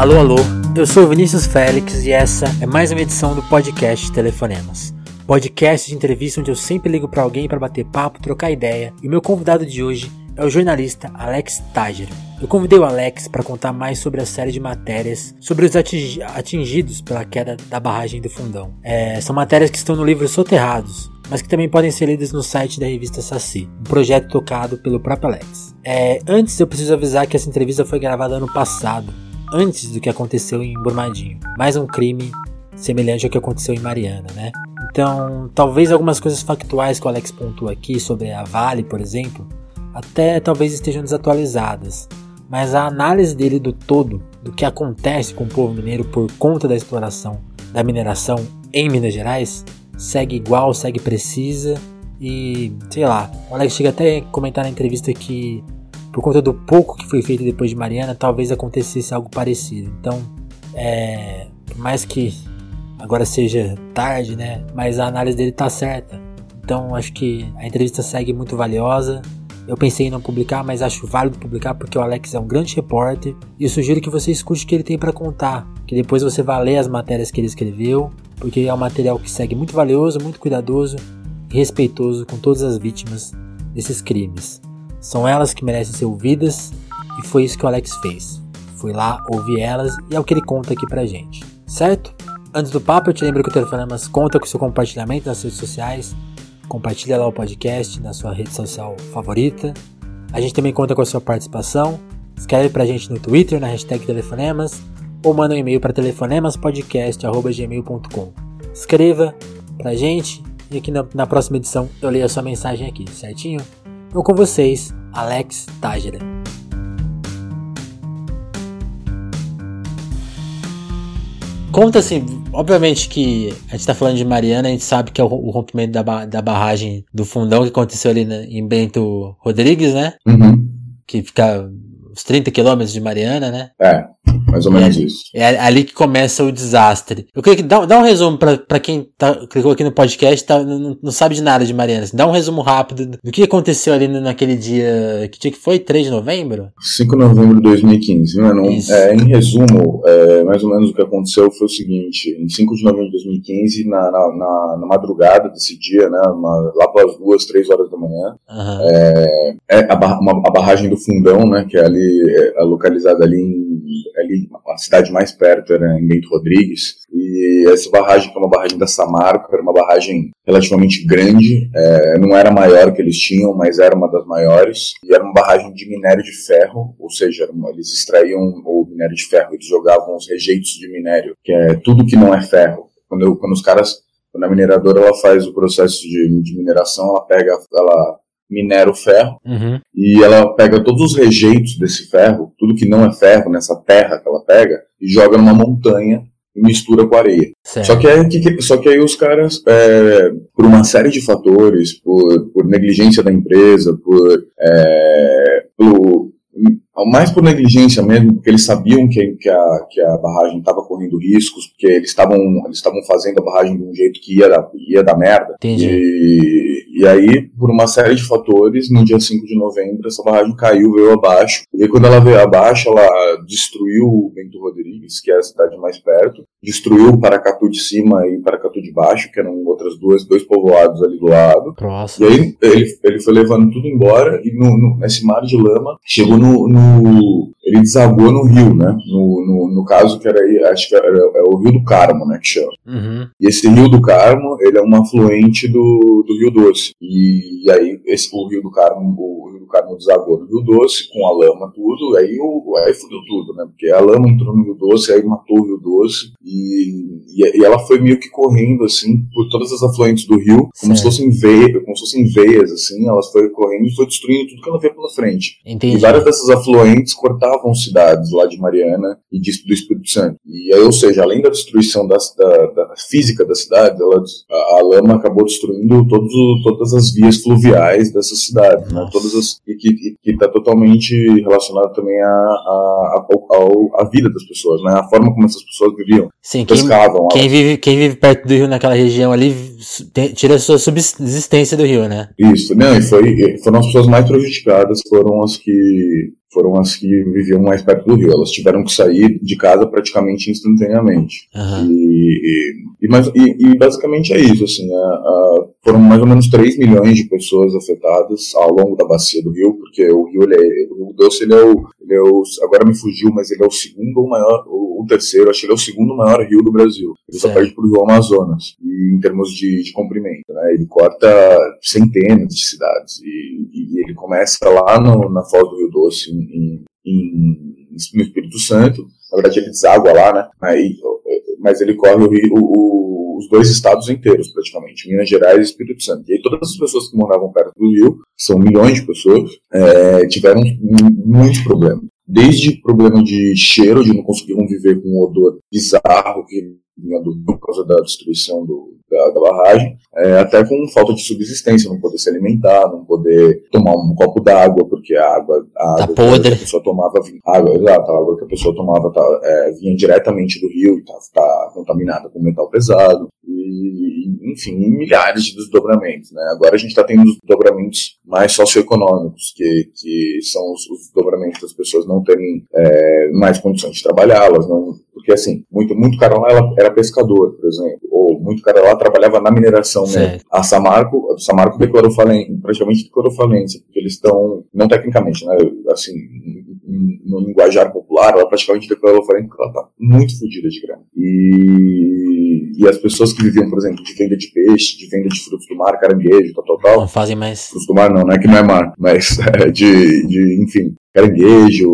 Alô, alô, eu sou Vinícius Félix e essa é mais uma edição do podcast Telefonemas. Podcast de entrevista onde eu sempre ligo para alguém para bater papo, trocar ideia. E o meu convidado de hoje é o jornalista Alex Tager. Eu convidei o Alex para contar mais sobre a série de matérias sobre os atingidos pela queda da barragem do Fundão. É, são matérias que estão no livro Soterrados, mas que também podem ser lidas no site da revista Saci, um projeto tocado pelo próprio Alex. É, antes eu preciso avisar que essa entrevista foi gravada ano passado, antes do que aconteceu em Brumadinho. Mais um crime semelhante ao que aconteceu em Mariana, né? Então, talvez algumas coisas factuais que o Alex pontua aqui sobre a Vale, por exemplo, até talvez estejam desatualizadas, mas a análise dele do todo, do que acontece com o povo mineiro por conta da exploração da mineração em Minas Gerais, segue igual, segue precisa e sei lá. O Alex chega até a comentar na entrevista que por conta do pouco que foi feito depois de Mariana, talvez acontecesse algo parecido. Então, é, por mais que agora seja tarde, né? Mas a análise dele tá certa. Então, acho que a entrevista segue muito valiosa. Eu pensei em não publicar, mas acho válido publicar porque o Alex é um grande repórter e eu sugiro que você escute o que ele tem para contar, que depois você vá ler as matérias que ele escreveu porque é um material que segue muito valioso, muito cuidadoso e respeitoso com todas as vítimas desses crimes. São elas que merecem ser ouvidas e foi isso que o Alex fez. Foi lá ouvir elas e é o que ele conta aqui pra gente, certo? Antes do papo, eu te lembro que o Telefonemas conta com seu compartilhamento nas redes sociais. Compartilha lá o podcast na sua rede social favorita. A gente também conta com a sua participação. Escreve pra gente no Twitter, na hashtag Telefonemas ou manda um e-mail para telefonemaspodcast.gmail.com. Escreva pra gente e aqui na, na, próxima edição eu leio a sua mensagem aqui, certinho? Eu com vocês, Alex Tágira. Conta assim, obviamente que a gente tá falando de Mariana, a gente sabe que é o, o rompimento da, da barragem do fundão que aconteceu ali na, em Bento Rodrigues, né? Uhum. Que fica uns 30 quilômetros de Mariana, né? É, mais ou menos é, isso. É ali que começa o desastre. Eu queria que dá, dá um resumo para quem tá, clicou aqui no podcast tá, não, não sabe de nada de Mariana. Assim, dá um resumo rápido do que aconteceu ali naquele dia. Que dia que foi? 3 de novembro? 5 de novembro de 2015. Mano, é, em resumo, é, mais ou menos o que aconteceu foi o seguinte: em 5 de novembro de 2015, na, na, na, na madrugada desse dia, né, uma, lá pelas duas, três horas da manhã, uhum. é, é a, uma, a barragem do Fundão, né, que é ali é, localizada ali em ali a cidade mais perto era em Bento Rodrigues, e essa barragem, que é uma barragem da Samarco, era uma barragem relativamente grande, é, não era a maior que eles tinham, mas era uma das maiores, e era uma barragem de minério de ferro, ou seja, eles extraíam o minério de ferro, eles jogavam os rejeitos de minério, que é tudo que não é ferro. Quando, quando os caras, quando a mineradora ela faz o processo de, de mineração, ela pega, ela minera o ferro uhum. e ela pega todos os rejeitos desse ferro, tudo que não é ferro nessa terra que ela pega, e joga numa montanha e mistura com areia. Só que, aí, só que aí os caras, é, por uma série de fatores, por, por negligência da empresa, por, é, por mais por negligência mesmo, porque eles sabiam que, que, a, que a barragem estava correndo riscos, porque eles estavam eles estavam fazendo a barragem de um jeito que ia dar, ia dar merda. Entendi. E, e aí, por uma série de fatores, no dia 5 de novembro, essa barragem caiu, veio abaixo. E aí, quando ela veio abaixo, ela destruiu Bento Rodrigues, que é a cidade mais perto, destruiu Paracatu de cima e Paracatu de baixo, que eram outras duas, dois povoados ali do lado. Próximo. E aí, ele, ele foi levando tudo embora, e no, no, nesse mar de lama, chegou no, no ele desagou no rio, né? No, no, no caso que era, acho que era, é o Rio do Carmo, né? Que chama. Uhum. E esse Rio do Carmo, ele é um afluente do, do Rio Doce. E, e aí esse, o Rio do Carmo, o Do desagou no Rio Doce, com a lama tudo, aí, o, aí fudeu tudo, né? Porque a lama entrou no Rio Doce, aí matou o Rio Doce, e, e, e ela foi meio que correndo, assim, por todas as afluentes do rio, como certo. se fossem veias, como se fossem veias, assim, elas foram correndo e foi destruindo tudo que ela via pela frente. Entendi. E várias dessas afluentes cortavam cidades lá de Mariana e de, do Espírito Santo. E aí, ou seja, além da destruição da, da, da física da cidade, ela, a, a, lama acabou destruindo todos, todas as vias fluviais dessa cidade, né? Todas as, e que está totalmente relacionado também à a, a, a, vida das pessoas, né? A forma como essas pessoas viviam. Sim, pescavam. Quem, quem vive, quem vive perto do rio naquela região ali tem, tira a sua subsistência do rio, né? Isso, não, e foi, foram as pessoas mais prejudicadas, foram as que foram as que viviam mais perto do rio. Elas tiveram que sair de casa praticamente instantaneamente. Uhum. E, e, e, e, basicamente é isso. Assim, a, a, foram mais ou menos 3 milhões de pessoas afetadas ao longo da bacia do rio, porque o rio, ele é, o rio Doce ele é, o, ele é o. Agora me fugiu, mas ele é o segundo ou maior, o, o terceiro, acho que ele é o segundo maior rio do Brasil. Ele só perde para o rio Amazonas, e, em termos de, de comprimento. Né? Ele corta centenas de cidades. E, ele começa lá no, na foz do rio Doce, em, em, no Espírito Santo. Na verdade, ele deságua lá, né? Aí, mas ele corre o o, os dois estados inteiros, praticamente, Minas Gerais e Espírito Santo. E aí, todas as pessoas que moravam perto do rio, que são milhões de pessoas, é, tiveram muitos problemas. Desde problema de cheiro, de não conseguir conviver com um odor bizarro que vinha do rio por causa da destruição do, da, da barragem, é, até com falta de subsistência, não poder se alimentar, não poder tomar um copo d'água, porque a água, a tá água podre. que a pessoa tomava, água, exato, a água que a pessoa tomava tá, é, vinha diretamente do rio e tá, tá contaminada com metal pesado, e, enfim, milhares de desdobramentos. Né? Agora a gente está tendo desdobramentos mais socioeconômicos, que, que são os, os desdobramentos das pessoas não terem é, mais condições de trabalhar, elas não porque, assim, muito, muito cara lá era pescador, por exemplo, ou muito cara lá trabalhava na mineração mesmo. A Samarco, a Samarco declarou falência, praticamente declarou falência, porque eles estão, não tecnicamente, né, assim, no linguajar popular, ela praticamente declarou falência porque ela tá muito fodida de grana. E, e as pessoas que viviam, por exemplo, de venda de peixe, de venda de frutos do mar, caranguejo, tal, tal, tal. Não fazem mais. Frutos do mar não, não é que não é mar, mas é, de, de, enfim, caranguejo,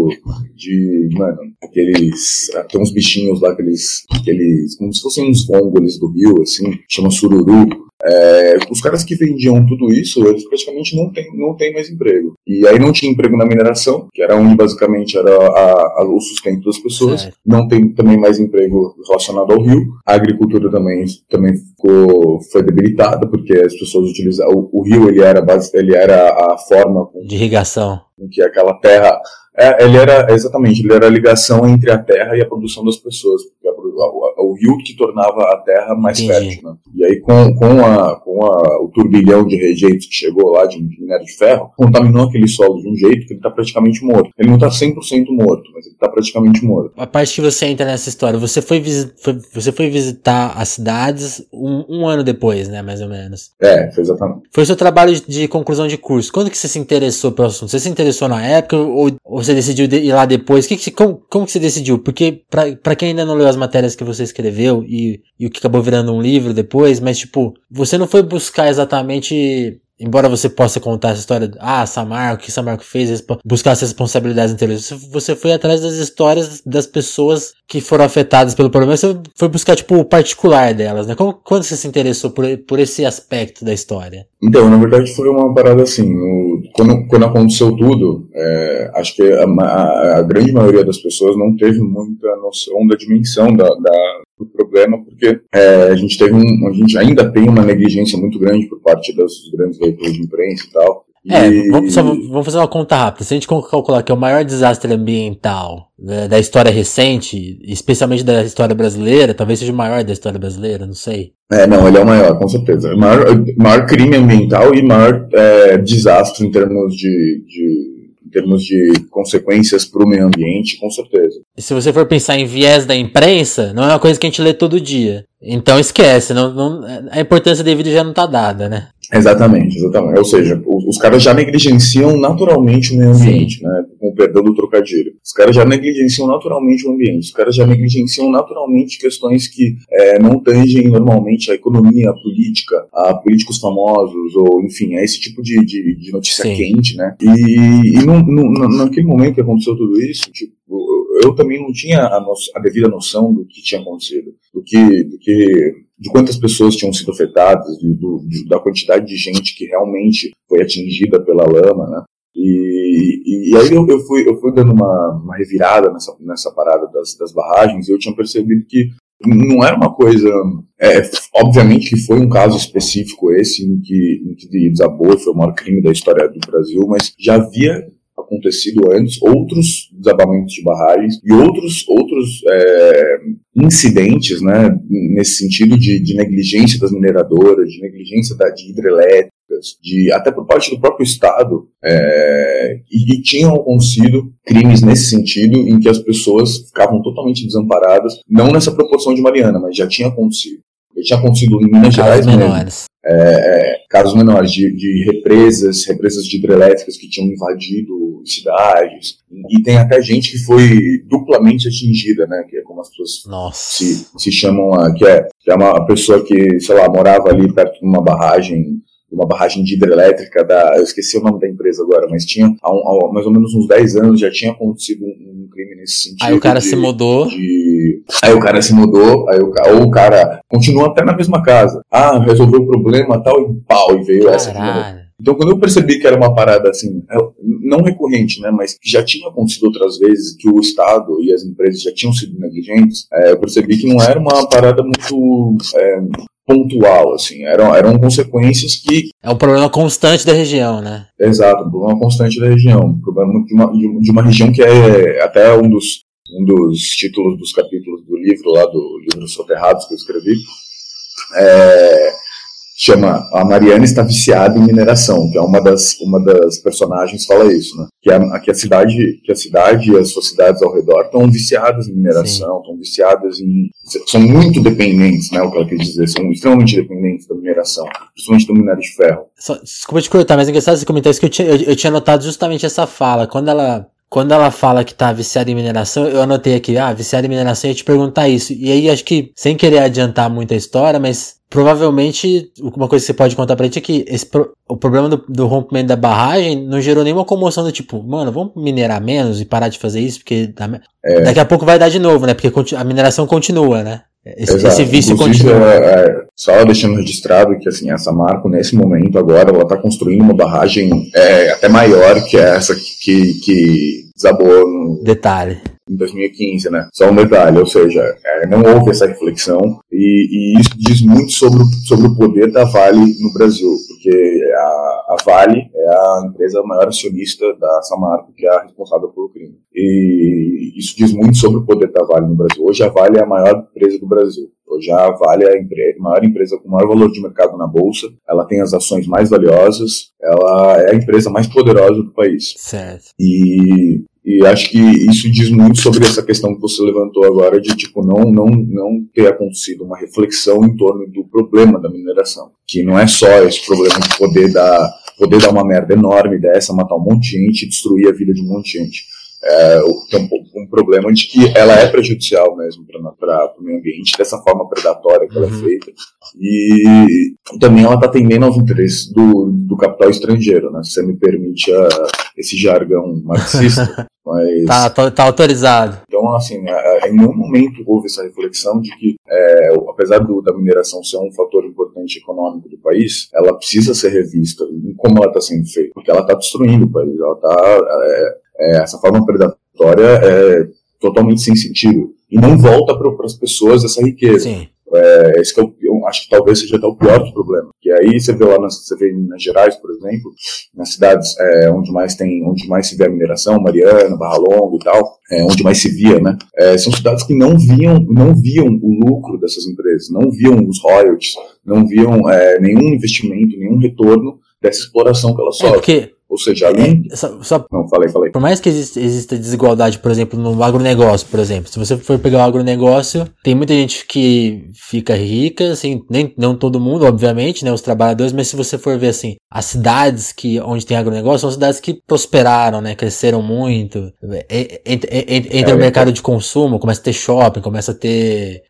de, mano, aqueles. Tem uns bichinhos lá, aqueles. aqueles como se fossem uns vôngoles do rio, assim, chama sururu. É, os caras que vendiam tudo isso, eles praticamente não têm não tem mais emprego. E aí não tinha emprego na mineração, que era onde basicamente era a, a, o sustento das pessoas. Não tem também mais emprego relacionado ao rio. A agricultura também, também ficou, foi debilitada, porque as pessoas utilizavam. O, rio ele era, ele era a forma. De irrigação. Em que aquela terra é, ele era, exatamente, ele era a ligação entre a terra e a produção das pessoas, porque a, o rio que tornava a terra mais Entendi. fértil. Né? E aí, com, com, a, com a, o turbilhão de rejeitos que chegou lá de minério de ferro, contaminou aquele solo de um jeito que ele está praticamente morto. Ele não está 100% morto, mas ele está praticamente morto. A parte que você entra nessa história, você foi, foi você foi visitar as cidades um, um, ano depois, né, mais ou menos. É, foi exatamente. Foi o seu trabalho de conclusão de curso. Quando que você se interessou pelo assunto? Você se interessou na época ou, ou você decidiu ir lá depois? Que que, como, como que você decidiu? Porque, para quem ainda não leu as matérias que você escreveu e, e o que acabou virando um livro depois, mas tipo, você não foi buscar exatamente embora você possa contar essa história, ah, Samarco, o que Samarco fez, buscar as responsabilidades anteriores, você foi atrás das histórias das pessoas que foram afetadas pelo problema, você foi buscar, tipo, o particular delas, né? Como, quando você se interessou por, por esse aspecto da história? Então, na verdade foi uma parada assim, no, quando, quando aconteceu tudo, é, acho que a, a, a, grande maioria das pessoas não teve muita noção da dimensão da, da do problema, porque é, a gente teve um, a gente ainda tem uma negligência muito grande por parte das grandes veículos de imprensa e tal. É, vamos, só, vamos fazer uma conta rápida. Se a gente calcular que é o maior desastre ambiental né, da história recente, especialmente da história brasileira, talvez seja o maior da história brasileira, não sei. É, não, ele é o maior, com certeza. O maior, maior crime ambiental e maior é, desastre em termos de, de em termos de consequências para o meio ambiente, com certeza. E se você for pensar em viés da imprensa, não é uma coisa que a gente lê todo dia. Então esquece, não, não, a importância devida já não está dada, né? Exatamente, exatamente. Ou seja, os, os, caras já negligenciam naturalmente o meio ambiente, Sim. né? Com o perdão do trocadilho. Os caras já negligenciam naturalmente o ambiente. Os caras já negligenciam naturalmente questões que é, não tangem normalmente a economia, a política, a políticos famosos, ou enfim, é esse tipo de, de, de notícia Sim. quente, né? E, e no, no, naquele momento que aconteceu tudo isso, tipo, eu também não tinha a, a devida noção do que tinha acontecido, do que, do que de quantas pessoas tinham sido afetadas, do, da quantidade de gente que realmente foi atingida pela lama, né? E, e, e aí eu, eu, fui, eu fui dando uma, uma revirada nessa, nessa parada das, das barragens e eu tinha percebido que não era uma coisa. É, obviamente que foi um caso específico esse em que, em que desabou, foi o maior crime da história do Brasil, mas já havia acontecido antes, outros desabamentos de barragens e outros, outros é, incidentes, né, nesse sentido de, de, negligência das mineradoras, de negligência da, de hidrelétricas, de até por parte do próprio Estado, é, e, e tinham acontecido crimes nesse sentido, em que as pessoas ficavam totalmente desamparadas, não nessa proporção de Mariana, mas já tinha acontecido. Já tinha acontecido em Minas Gerais menores. É, é, casos menores de, de, represas, represas de hidrelétricas que tinham invadido cidades. E tem até gente que foi duplamente atingida, né? Que é como as pessoas se, se chamam que é, que é uma pessoa que, sei lá, morava ali perto de uma barragem uma barragem de hidrelétrica da. Eu esqueci o nome da empresa agora, mas tinha há, um, há mais ou menos uns 10 anos já tinha acontecido um, um crime nesse sentido. Aí o cara de, se mudou. De, aí o cara se mudou, aí o, ou o cara continua até na mesma casa. Ah, resolveu o problema tal, e pau, e veio Caralho. essa. Então, quando eu percebi que era uma parada assim, é, não recorrente, né, mas que já tinha acontecido outras vezes, que o Estado e as empresas já tinham sido negligentes, é, eu percebi que não era uma parada muito é, pontual, assim, eram, eram consequências que... É um problema constante da região, né? Exato, um problema constante da região, um problema de uma, de uma região que é até um dos, um dos títulos dos capítulos do livro, lá do livro Soterrados que eu escrevi, é, chama a Mariana está viciada em mineração, que é uma das uma das personagens fala isso, né? Que a, que a cidade que a cidade e as suas cidades ao redor estão viciadas em mineração, estão viciadas em são muito dependentes, né? O que ela quer dizer, são extremamente dependentes da mineração, principalmente do minério de ferro. Só, desculpa te cortar, mas é engraçado você comentar isso que eu tinha, eu, eu tinha notado justamente essa fala quando ela quando ela fala que tá viciada em mineração, eu anotei aqui, ah, viciada em mineração, eu ia te perguntar isso. E aí acho que, sem querer adiantar muito a história, mas provavelmente, uma coisa que você pode contar pra gente é que esse, o problema do, do, rompimento da barragem não gerou nenhuma comoção do tipo, mano, vamos minerar menos e parar de fazer isso, porque é. daqui a pouco vai dar de novo, né? Porque a mineração continua, né? Esse, esse vício Inclusive, continua. É, é, só deixando registrado que assim, essa Marco, nesse momento agora, ela está construindo uma barragem é, até maior que essa que, que desabou no, Detalhe em 2015, né? Só um detalhe, ou seja, é, não houve essa reflexão e, e, isso diz muito sobre, sobre o poder da Vale no Brasil, porque a, a Vale é a empresa maior acionista da Samarco, que é a responsável pelo crime. E isso diz muito sobre o poder da Vale no Brasil. Hoje a Vale é a maior empresa do Brasil. A Vale é a maior empresa com maior valor de mercado na bolsa. Ela tem as ações mais valiosas. Ela é a empresa mais poderosa do país. Certo. E e acho que isso diz muito sobre essa questão que você levantou agora de tipo não não não ter acontecido uma reflexão em torno do problema da mineração, que não é só esse problema de poder dar poder dar uma merda enorme dessa, matar um monte de gente, destruir a vida de um monte de gente é, tem um, um, problema de que ela é prejudicial mesmo para o meio ambiente, dessa forma predatória que uhum. ela é uhum. feita. E também ela está atendendo aos interesses do, do capital estrangeiro, né? Se você me permite a, esse jargão marxista. mas, tá, tá, tá, autorizado. Então, assim, em nenhum momento houve essa reflexão de que, é, apesar do, da mineração ser um fator importante econômico do país, ela precisa ser revista em como ela está sendo feita, porque ela está destruindo o país, ela está é, é, essa forma predatória é totalmente sem sentido. E não volta para as pessoas essa riqueza. Sim. É, esse é o, eu acho que talvez seja até o pior dos problemas. Que aí você vê lá, nas, você vê em Minas Gerais, por exemplo, nas cidades é, onde mais tem, onde mais se vê a mineração, Mariana, Barra Longa e tal, é, onde mais se via, né? É, são cidades que não viam, não viam o lucro dessas empresas, não viam os royalties, não viam é, nenhum investimento, nenhum retorno dessa exploração que elas é, sofrem. porque ou seja, além. É, só, só, não, falei, falei. Por mais que exista, exista, desigualdade, por exemplo, no agronegócio, por exemplo. Se você for pegar o agronegócio, tem muita gente que fica rica, assim, nem não todo mundo, obviamente, né? Os trabalhadores, mas se você for ver assim, as cidades que onde tem agronegócio são cidades que prosperaram, né? Cresceram muito. Entra, entra é, o mercado de consumo, começa a ter shopping, começa a ter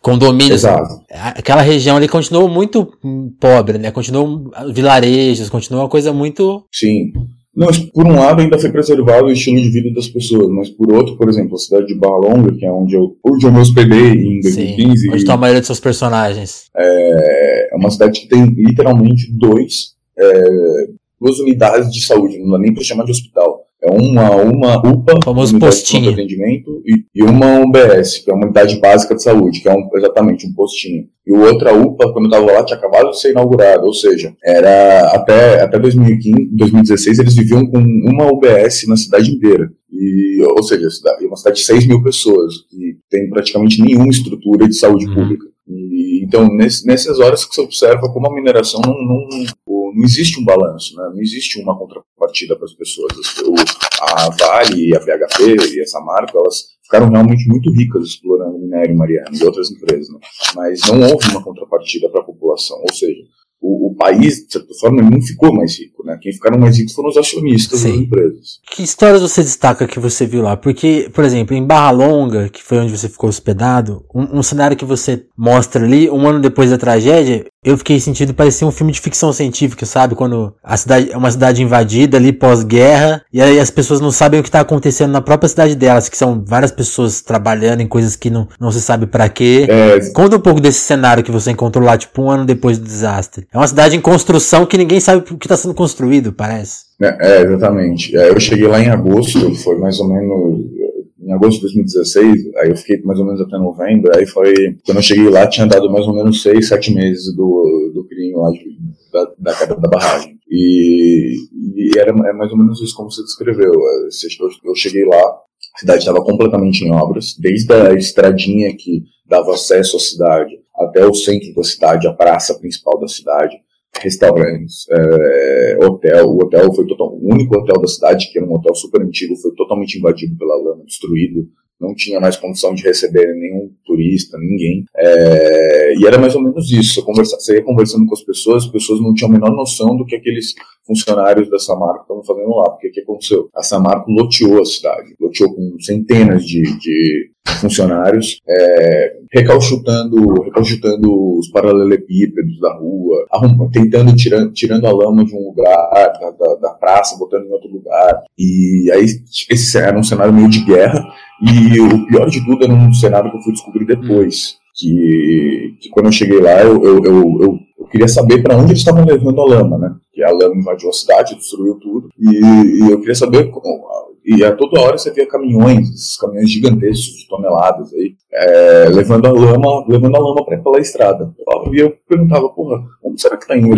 condomínios. Exato. Aquela região ali continuou muito pobre, né? Continuou vilarejos, continuou uma coisa muito. Sim não, por um lado ainda foi preservado o estilo de vida das pessoas, mas por outro, por exemplo, a cidade de Barra Longa, que é onde eu, onde eu me hospedei em 2015. Sim, onde está a maioria dos seus personagens. É, é uma cidade que tem literalmente dois, é, duas unidades de saúde, não dá nem para chamar de hospital. É uma, uma UPA, famoso postinho. de atendimento, e, e, uma UBS, que é uma unidade básica de saúde, que é um, exatamente um postinho. E o outra UPA, quando eu estava lá, tinha acabado de ser inaugurado, ou seja, era até, até 2015, 2016 eles viviam com uma UBS na cidade inteira. E, ou seja, uma cidade de 6 mil pessoas, que tem praticamente nenhuma estrutura de saúde uhum. pública. E, então, nesse, nessas horas que você observa como a mineração não, não, não existe um balanço, né? não existe uma contrapartida para as pessoas. A Vale, a PHP e essa marca, elas ficaram realmente muito ricas explorando minério mariano e outras empresas, né? mas não houve uma contrapartida para a população, ou seja, o, o, país, de certa forma, não ficou mais rico, né? Quem ficaram mais ricos foram os acionistas Sim. das empresas. Que histórias você destaca que você viu lá? Porque, por exemplo, em Barra Longa, que foi onde você ficou hospedado, um, um cenário que você mostra ali, um ano depois da tragédia, eu fiquei sentindo parecia um filme de ficção científica, sabe? Quando a cidade é uma cidade invadida ali pós-guerra, e aí as pessoas não sabem o que está acontecendo na própria cidade delas, que são várias pessoas trabalhando em coisas que não, não se sabe para quê. É... Conta um pouco desse cenário que você encontrou lá, tipo, um ano depois do desastre. É uma cidade em construção que ninguém sabe o que está sendo construído, parece. É, é exatamente. É, eu cheguei lá em agosto, foi mais ou menos em agosto de 2016, aí eu fiquei mais ou menos até novembro, aí foi, quando eu cheguei lá, tinha dado mais ou menos seis, sete meses do, do crime lá, de, da, da queda da barragem. E, e era é mais ou menos isso como você descreveu. Eu cheguei lá, a cidade estava completamente em obras, desde a estradinha que dava acesso à cidade até o centro da cidade, a praça principal da cidade restaurantes, é, hotel. O hotel foi total, o único hotel da cidade, que era um hotel super antigo, foi totalmente invadido pela lama, destruído. Não tinha mais condição de receber nenhum turista, ninguém. É, e era mais ou menos isso. Você, você ia conversando com as pessoas, as pessoas não tinham a menor noção do que aqueles funcionários da Samarco estavam fazendo lá. Porque o que aconteceu? A Samarco loteou a cidade, loteou com centenas de, de funcionários, é, recalchutando, recalchutando os paralelepípedos da rua, arrum, tentando tirando, tirando a lama de um lugar, da, da, da, praça, botando em outro lugar. E aí esse era um cenário meio de guerra. E o pior de tudo era um cenário que eu fui descobrir depois. Que, que quando eu cheguei lá, eu, eu, eu eu queria saber para onde eles estavam levando a lama, né? Que a lama invadiu a cidade, destruiu tudo. E, e eu queria saber como, e a toda hora você via caminhões, esses caminhões gigantescos de toneladas aí, é, levando a lama, levando a lama para pela estrada. E eu perguntava, porra, como será que tá indo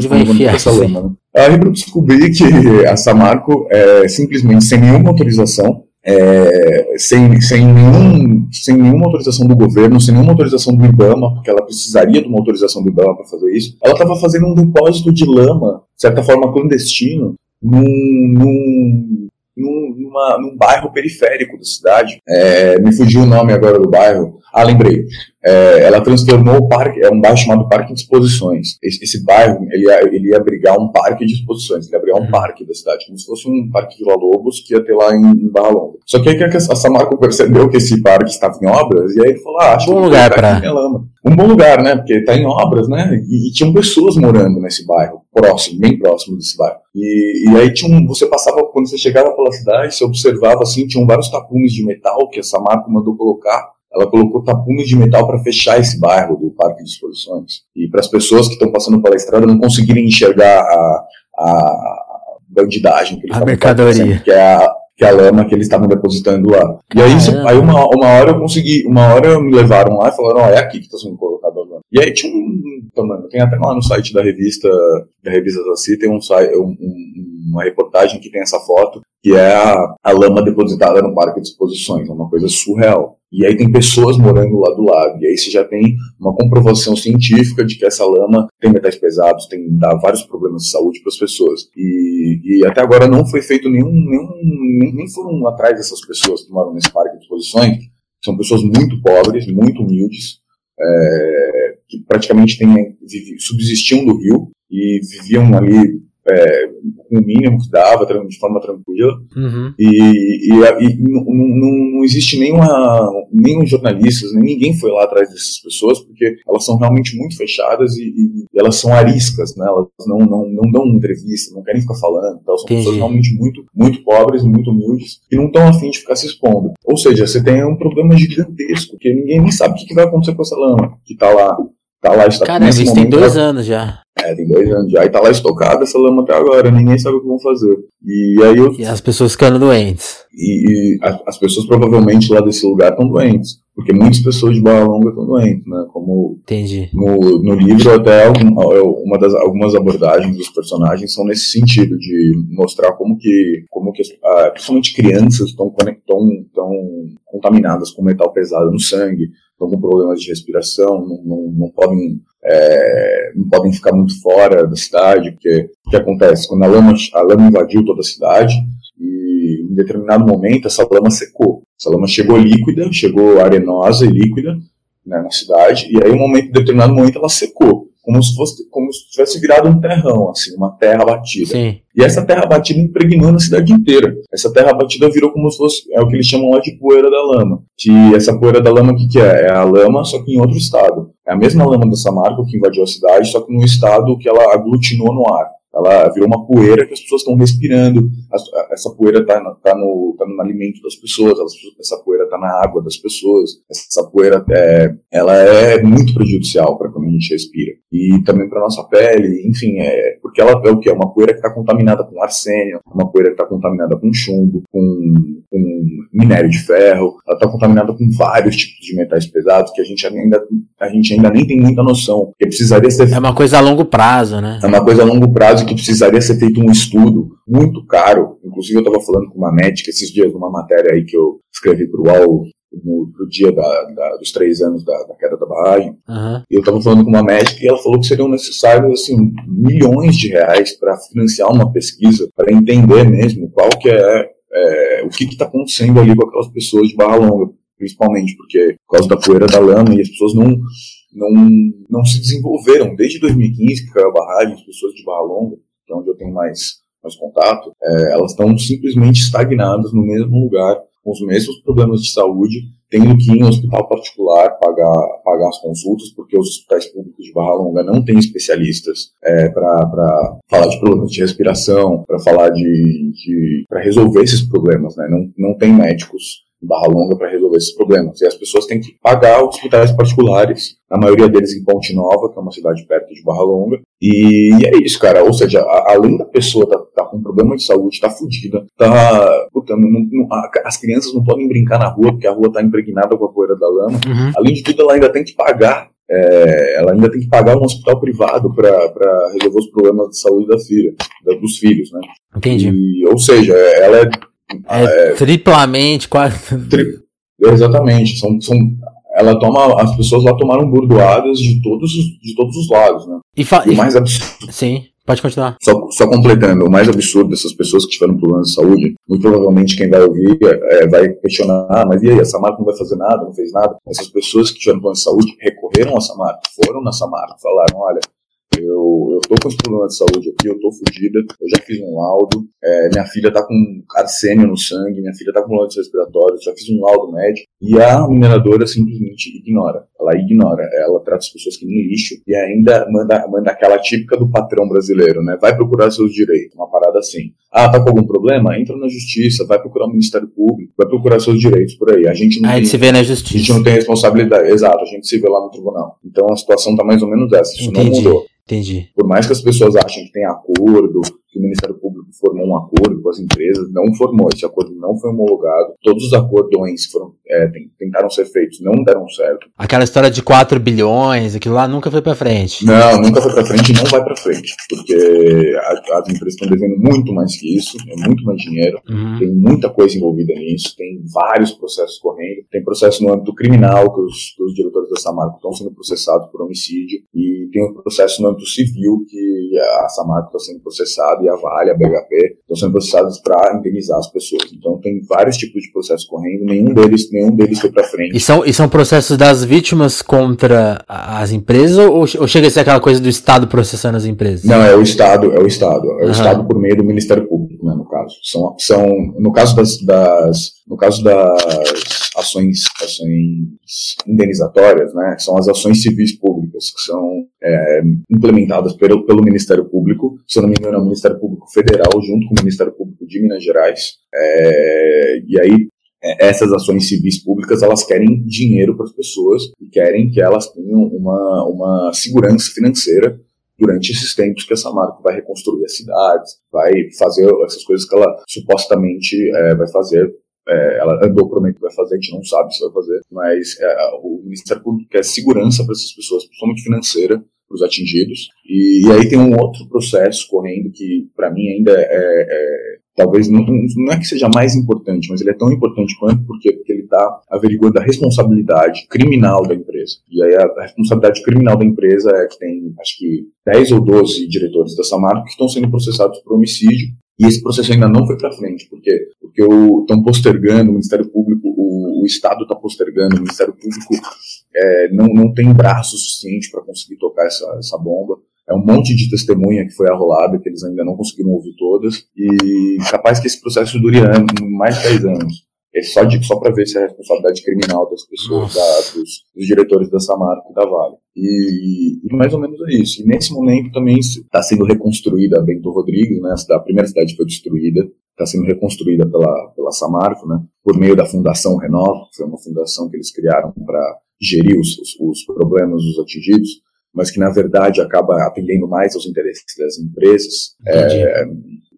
essa lama? Aí eu descobri que a Samarco, é, simplesmente sem nenhuma autorização, é, sem, sem, nenhum, sem nenhuma autorização do governo, sem nenhuma autorização do IBAMA, porque ela precisaria de uma autorização do IBAMA para fazer isso, ela estava fazendo um depósito de lama, de certa forma clandestino, num, num, num, numa, num bairro periférico da cidade. É, me fugiu o nome agora do bairro. Ah, lembrei. É, ela transformou o parque, é um bairro chamado Parque de Exposições. Esse, esse, bairro, ele ia, ele ia abrigar um parque de exposições, ele ia abrigar um uhum. parque da cidade, como se fosse um parque de Lobos que ia ter lá em, em Barra Longa. Só que aí que a Samarco percebeu que esse parque estava em obras, e aí ele falou, ah, acho bom que lugar para Um bom lugar, né, porque está em obras, né, e, e tinham pessoas morando nesse bairro, próximo, bem próximo desse bairro. E, e aí tinha um, você passava, quando você chegava pela cidade, você observava assim, tinham vários tapumes de metal que a Samarco mandou colocar ela colocou tapumes de metal para fechar esse bairro do Parque de Exposições. E para as pessoas que estão passando pela estrada não conseguirem enxergar a, a bandidagem que eles a mercadoria. que é a, que é a lama que eles estavam depositando lá. E aí, aí uma, uma hora eu consegui, uma hora me levaram lá e falaram, ó, oh, é aqui que está sendo colocado a lama. E aí tinha um, tem até lá no site da revista, da revista Zaci, tem um, um, um, uma reportagem que tem essa foto, que é a, a lama depositada no parque de exposições, é uma coisa surreal. E aí tem pessoas morando lá do lado. E aí você já tem uma comprovação científica de que essa lama tem metais pesados, tem dá vários problemas de saúde para as pessoas. E, e, até agora não foi feito nenhum, nenhum nem, foram atrás dessas pessoas que moram nesse parque de exposições. São pessoas muito pobres, muito humildes, é, que praticamente têm, subsistiam do rio e viviam ali é, com o mínimo que dava, de forma tranquila. Uhum. E, e, e não, não, existe nenhuma, nenhum jornalista, ninguém foi lá atrás dessas pessoas, porque elas são realmente muito fechadas e, e elas são ariscas, né? Elas não, não, não dão entrevista, não querem ficar falando. Então, são Entendi. pessoas realmente muito, muito pobres, muito humildes, e não estão afim de ficar se expondo. Ou seja, você tem um problema gigantesco, porque ninguém nem sabe o que vai acontecer com essa lama que está lá. Tá lá, está Caramba, isso tem dois anos já. É, tem dois anos já. E tá lá estocada essa lama até agora, ninguém sabe o que vão fazer. E aí eu... E as pessoas ficando doentes. E, e as pessoas provavelmente lá desse lugar estão doentes. Porque muitas pessoas de Barra Longa estão doentes, né? Como Entendi. No, no livro até uma das, algumas abordagens dos personagens são nesse sentido, de mostrar como que, como que ah, principalmente crianças estão contaminadas com metal pesado no sangue, estão com problemas de respiração, não, não, não podem é, não podem ficar muito fora da cidade, porque o que acontece? Quando a lama, a lama invadiu toda a cidade, e em determinado momento essa lama secou. Essa lama chegou líquida, chegou arenosa e líquida né, na cidade, e aí, um momento, em determinado momento, ela secou como se fosse como se tivesse virado um terrão, assim, uma terra batida. Sim. E essa terra batida impregnou na cidade inteira. Essa terra batida virou como se fosse é o que eles chamam lá de poeira da lama. Que essa poeira da lama o que, que é? É a lama, só que em outro estado. É a mesma lama da Samarco que invadiu a cidade, só que num estado que ela aglutinou no ar ela virou uma poeira que as pessoas estão respirando. Essa poeira está tá no, tá no alimento das pessoas, essa poeira está na água das pessoas. Essa poeira é, ela é muito prejudicial para quando a gente respira. E também para nossa pele, enfim, é, porque ela é o que? É uma poeira que está contaminada com arsênio, uma poeira que está contaminada com chumbo, com, com minério de ferro, ela está contaminada com vários tipos de metais pesados que a gente ainda, a gente ainda nem tem muita noção. Que precisaria ser... É uma coisa a longo prazo, né? É uma coisa a longo prazo que precisaria ser feito um estudo muito caro. Inclusive, eu estava falando com uma médica esses dias, numa matéria aí que eu escrevi para o UOL no, no dia da, da, dos três anos da, da queda da barragem. Uhum. E eu estava falando com uma médica e ela falou que seriam necessários assim, milhões de reais para financiar uma pesquisa, para entender mesmo qual que é, é o que está acontecendo ali com aquelas pessoas de Barra Longa, principalmente porque por causa da poeira da lama e as pessoas não não, não se desenvolveram. Desde 2015, que caiu a barragem, as pessoas de Barra Longa, que é onde eu tenho mais, mais contato, é, elas estão simplesmente estagnadas no mesmo lugar, com os mesmos problemas de saúde, tendo que ir em um hospital particular pagar, pagar as consultas, porque os hospitais públicos de Barra Longa não têm especialistas é, para falar de problemas de respiração, para falar de, de para resolver esses problemas, né? Não, não tem médicos Barra Longa para resolver esses problemas. E as pessoas têm que pagar hospitais particulares, a maioria deles em Ponte Nova, que é uma cidade perto de Barra Longa. E, e é isso, cara. Ou seja, a, além da pessoa tá, tá com problema de saúde, tá fudida, tá. Puta, não, não, a, as crianças não podem brincar na rua porque a rua tá impregnada com a poeira da lama. Uhum. Além de tudo, ela ainda tem que pagar é, ela ainda tem que pagar um hospital privado para resolver os problemas de saúde da filha, da, dos filhos, né? Entendi. E, ou seja, ela é é, é triplamente, quase. Tri, exatamente. São, são, ela toma, as pessoas lá tomaram burdoadas de todos, de todos os lados, né? E, fa, o mais absurdo. Sim. Pode continuar. Só, só, completando, o mais absurdo dessas pessoas que tiveram problemas de saúde, muito provavelmente quem vai ouvir é, vai questionar, ah, mas e aí, a Samarco não vai fazer nada, não fez nada. Essas pessoas que tiveram problemas de saúde recorreram a Samarco, foram na Samarco, falaram, olha, eu, eu tô com esse problema de saúde aqui, eu tô fodida, eu já fiz um laudo, é, minha filha tá com arsênio no sangue, minha filha tá com problemas respiratórios, já fiz um laudo médico, e a mineradora simplesmente ignora. Ela ignora, ela trata as pessoas que nem lixo e ainda manda, manda aquela típica do patrão brasileiro, né? Vai procurar seus direitos, uma parada assim. Ah, tá com algum problema? Entra na justiça, vai procurar o Ministério Público, vai procurar seus direitos por aí. A gente não a tem, se vê na justiça. A gente não tem responsabilidade, exato, a gente se vê lá no tribunal. Então a situação tá mais ou menos essa, isso Entendi. não mudou. Entendi. Por mais que as pessoas achem que tem acordo, que o Ministério Público formou um acordo com as empresas, não formou, esse acordo não foi homologado, todos os acordões foram, é, tentaram ser feitos, não deram certo. Aquela história de 4 bilhões, aquilo lá nunca foi para frente. Não, nunca foi para frente e não vai para frente, porque as empresas estão devendo muito mais que isso, é muito mais dinheiro, uhum. tem muita coisa envolvida nisso, tem vários processos correndo, tem processo no âmbito criminal, que os, que os diretores da Samarco estão sendo processados por homicídio, e tem um processo no âmbito civil que a Samarco está sendo processada e a Vale, a BHP, estão sendo processados para indenizar as pessoas. Então tem vários tipos de processos correndo, nenhum deles, nenhum deles foi para frente. E são, e são processos das vítimas contra as empresas ou, ou chega a ser aquela coisa do Estado processando as empresas? Não, é o Estado, é o Estado, é o uhum. Estado por meio do Ministério Público, né, no caso. São, são no caso das, das no caso das ações, ações indenizatórias, né, são as ações civis públicas que são é, implementadas pelo, pelo Ministério Público, se eu não me engano é o Ministério Público Federal junto com o Ministério Público de Minas Gerais, é, e aí é, essas ações civis públicas elas querem dinheiro para as pessoas e querem que elas tenham uma, uma segurança financeira durante esses tempos que essa marca vai reconstruir as cidades, vai fazer essas coisas que ela supostamente é, vai fazer é, ela andou prometendo que vai fazer, a gente não sabe se vai fazer, mas é, o Ministério Público quer segurança para essas pessoas, principalmente financeira, para os atingidos. E, e, aí tem um outro processo correndo que, para mim, ainda é, é, talvez não, não é que seja mais importante, mas ele é tão importante quanto porque, porque ele está averiguando a responsabilidade criminal da empresa. E aí a, a, responsabilidade criminal da empresa é que tem, acho que 10 ou 12 diretores da Samarco que estão sendo processados por homicídio. E esse processo ainda não foi para frente, porque porque estão postergando, o Ministério Público, o, o Estado está postergando, o Ministério Público é, não, não tem braço suficiente para conseguir tocar essa, essa bomba. É um monte de testemunha que foi arrolada, que eles ainda não conseguiram ouvir todas, e capaz que esse processo dure mais de 10 anos. É só, de, só para ver se é a responsabilidade criminal das pessoas, da, dos, dos, diretores da Samarco e da Vale. E, e, mais ou menos é isso. E nesse momento também está sendo reconstruída a Bento Rodrigues, né? A primeira cidade foi destruída, está sendo reconstruída pela, pela Samarco, né? Por meio da Fundação Renova, que foi uma fundação que eles criaram para gerir os, os, os problemas dos atingidos mas que na verdade acaba atendendo mais aos interesses das empresas. É,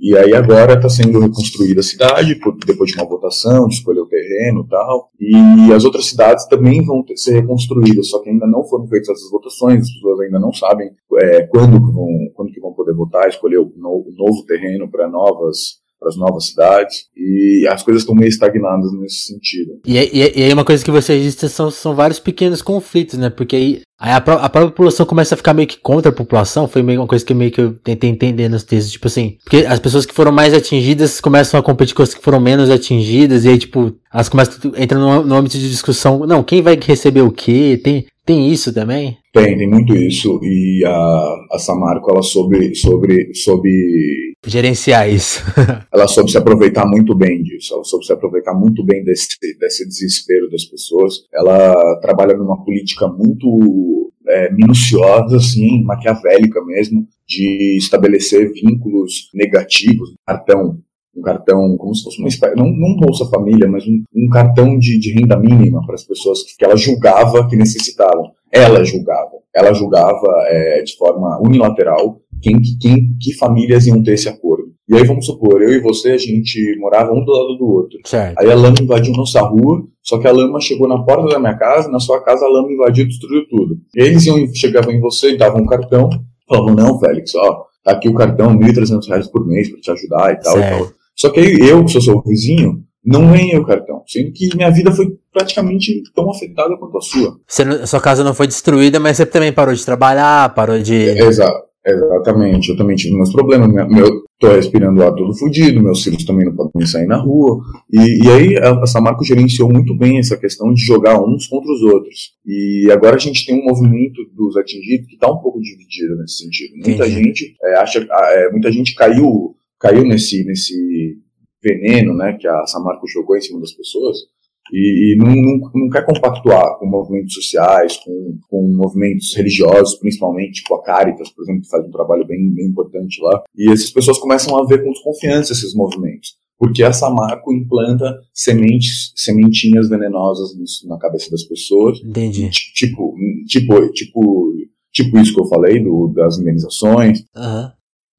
e aí agora está sendo reconstruída a cidade, depois de uma votação, de escolher o terreno e tal, e as outras cidades também vão ter, ser reconstruídas, só que ainda não foram feitas essas votações, as pessoas ainda não sabem é, quando, que vão, quando que vão poder votar, escolher o, o novo terreno para novas para as novas cidades e as coisas estão meio estagnadas nesse sentido. E, e, e aí uma coisa que você disse são, são vários pequenos conflitos, né? Porque aí Aí a, a, própria população começa a ficar meio que contra a população, foi meio uma coisa que meio que eu tentei entender nos textos, tipo assim, porque as pessoas que foram mais atingidas começam a competir com as que foram menos atingidas, e aí, tipo, elas começam a entrar no, no âmbito de discussão, não, quem vai receber o quê? Tem, tem isso também? Tem, tem muito isso, e a, a Samarco, ela soube, sobre, sobre gerenciar isso. ela soube se aproveitar muito bem disso, ela soube se aproveitar muito bem desse, desse desespero das pessoas. Ela trabalha numa política muito é, minuciosa, assim, maquiavélica mesmo, de estabelecer vínculos negativos, cartão um cartão, como se fosse uma espécie, não, não Bolsa Família, mas um, um cartão de, de, renda mínima para as pessoas que, que, ela julgava que necessitavam. Ela julgava. Ela julgava é, de forma unilateral quem, quem, que famílias iam ter esse acordo. E aí vamos supor, eu e você, a gente morava um do lado do outro. Certo. Aí a lama invadiu nossa rua, só que a lama chegou na porta da minha casa, na sua casa a lama invadiu e destruiu tudo. E eles iam, chegavam em você e davam um cartão, falavam, não, Félix, ó, tá aqui o cartão, R$ 1.300 por mês para te ajudar e tal, certo. e tal. Só que aí eu, que sou seu vizinho, não ganhei o cartão, sendo que minha vida foi praticamente tão afetada quanto a sua. Você, sua casa não foi destruída, mas você também parou de trabalhar, parou de... exato. Exatamente, eu também tive meus problemas, meu, meu tô respirando ar todo fodido, meus filhos também não podem sair na rua, e, e aí a, a Samarco gerenciou muito bem essa questão de jogar uns contra os outros, e agora a gente tem um movimento dos atingidos que está um pouco dividido nesse sentido, muita Entendi. gente é, acha, é, muita gente caiu, caiu nesse, nesse veneno, né, que a Samarco jogou em cima das pessoas, e, e não, não, não, quer compactuar com movimentos sociais, com, com movimentos religiosos, principalmente, tipo a Caritas, por exemplo, que faz um trabalho bem, bem importante lá. E essas pessoas começam a ver com desconfiança esses movimentos porque a Samarco implanta sementes, sementinhas venenosas na cabeça das pessoas. Entendi. Tipo, tipo, tipo, tipo isso que eu falei do, das indenizações. Uhum.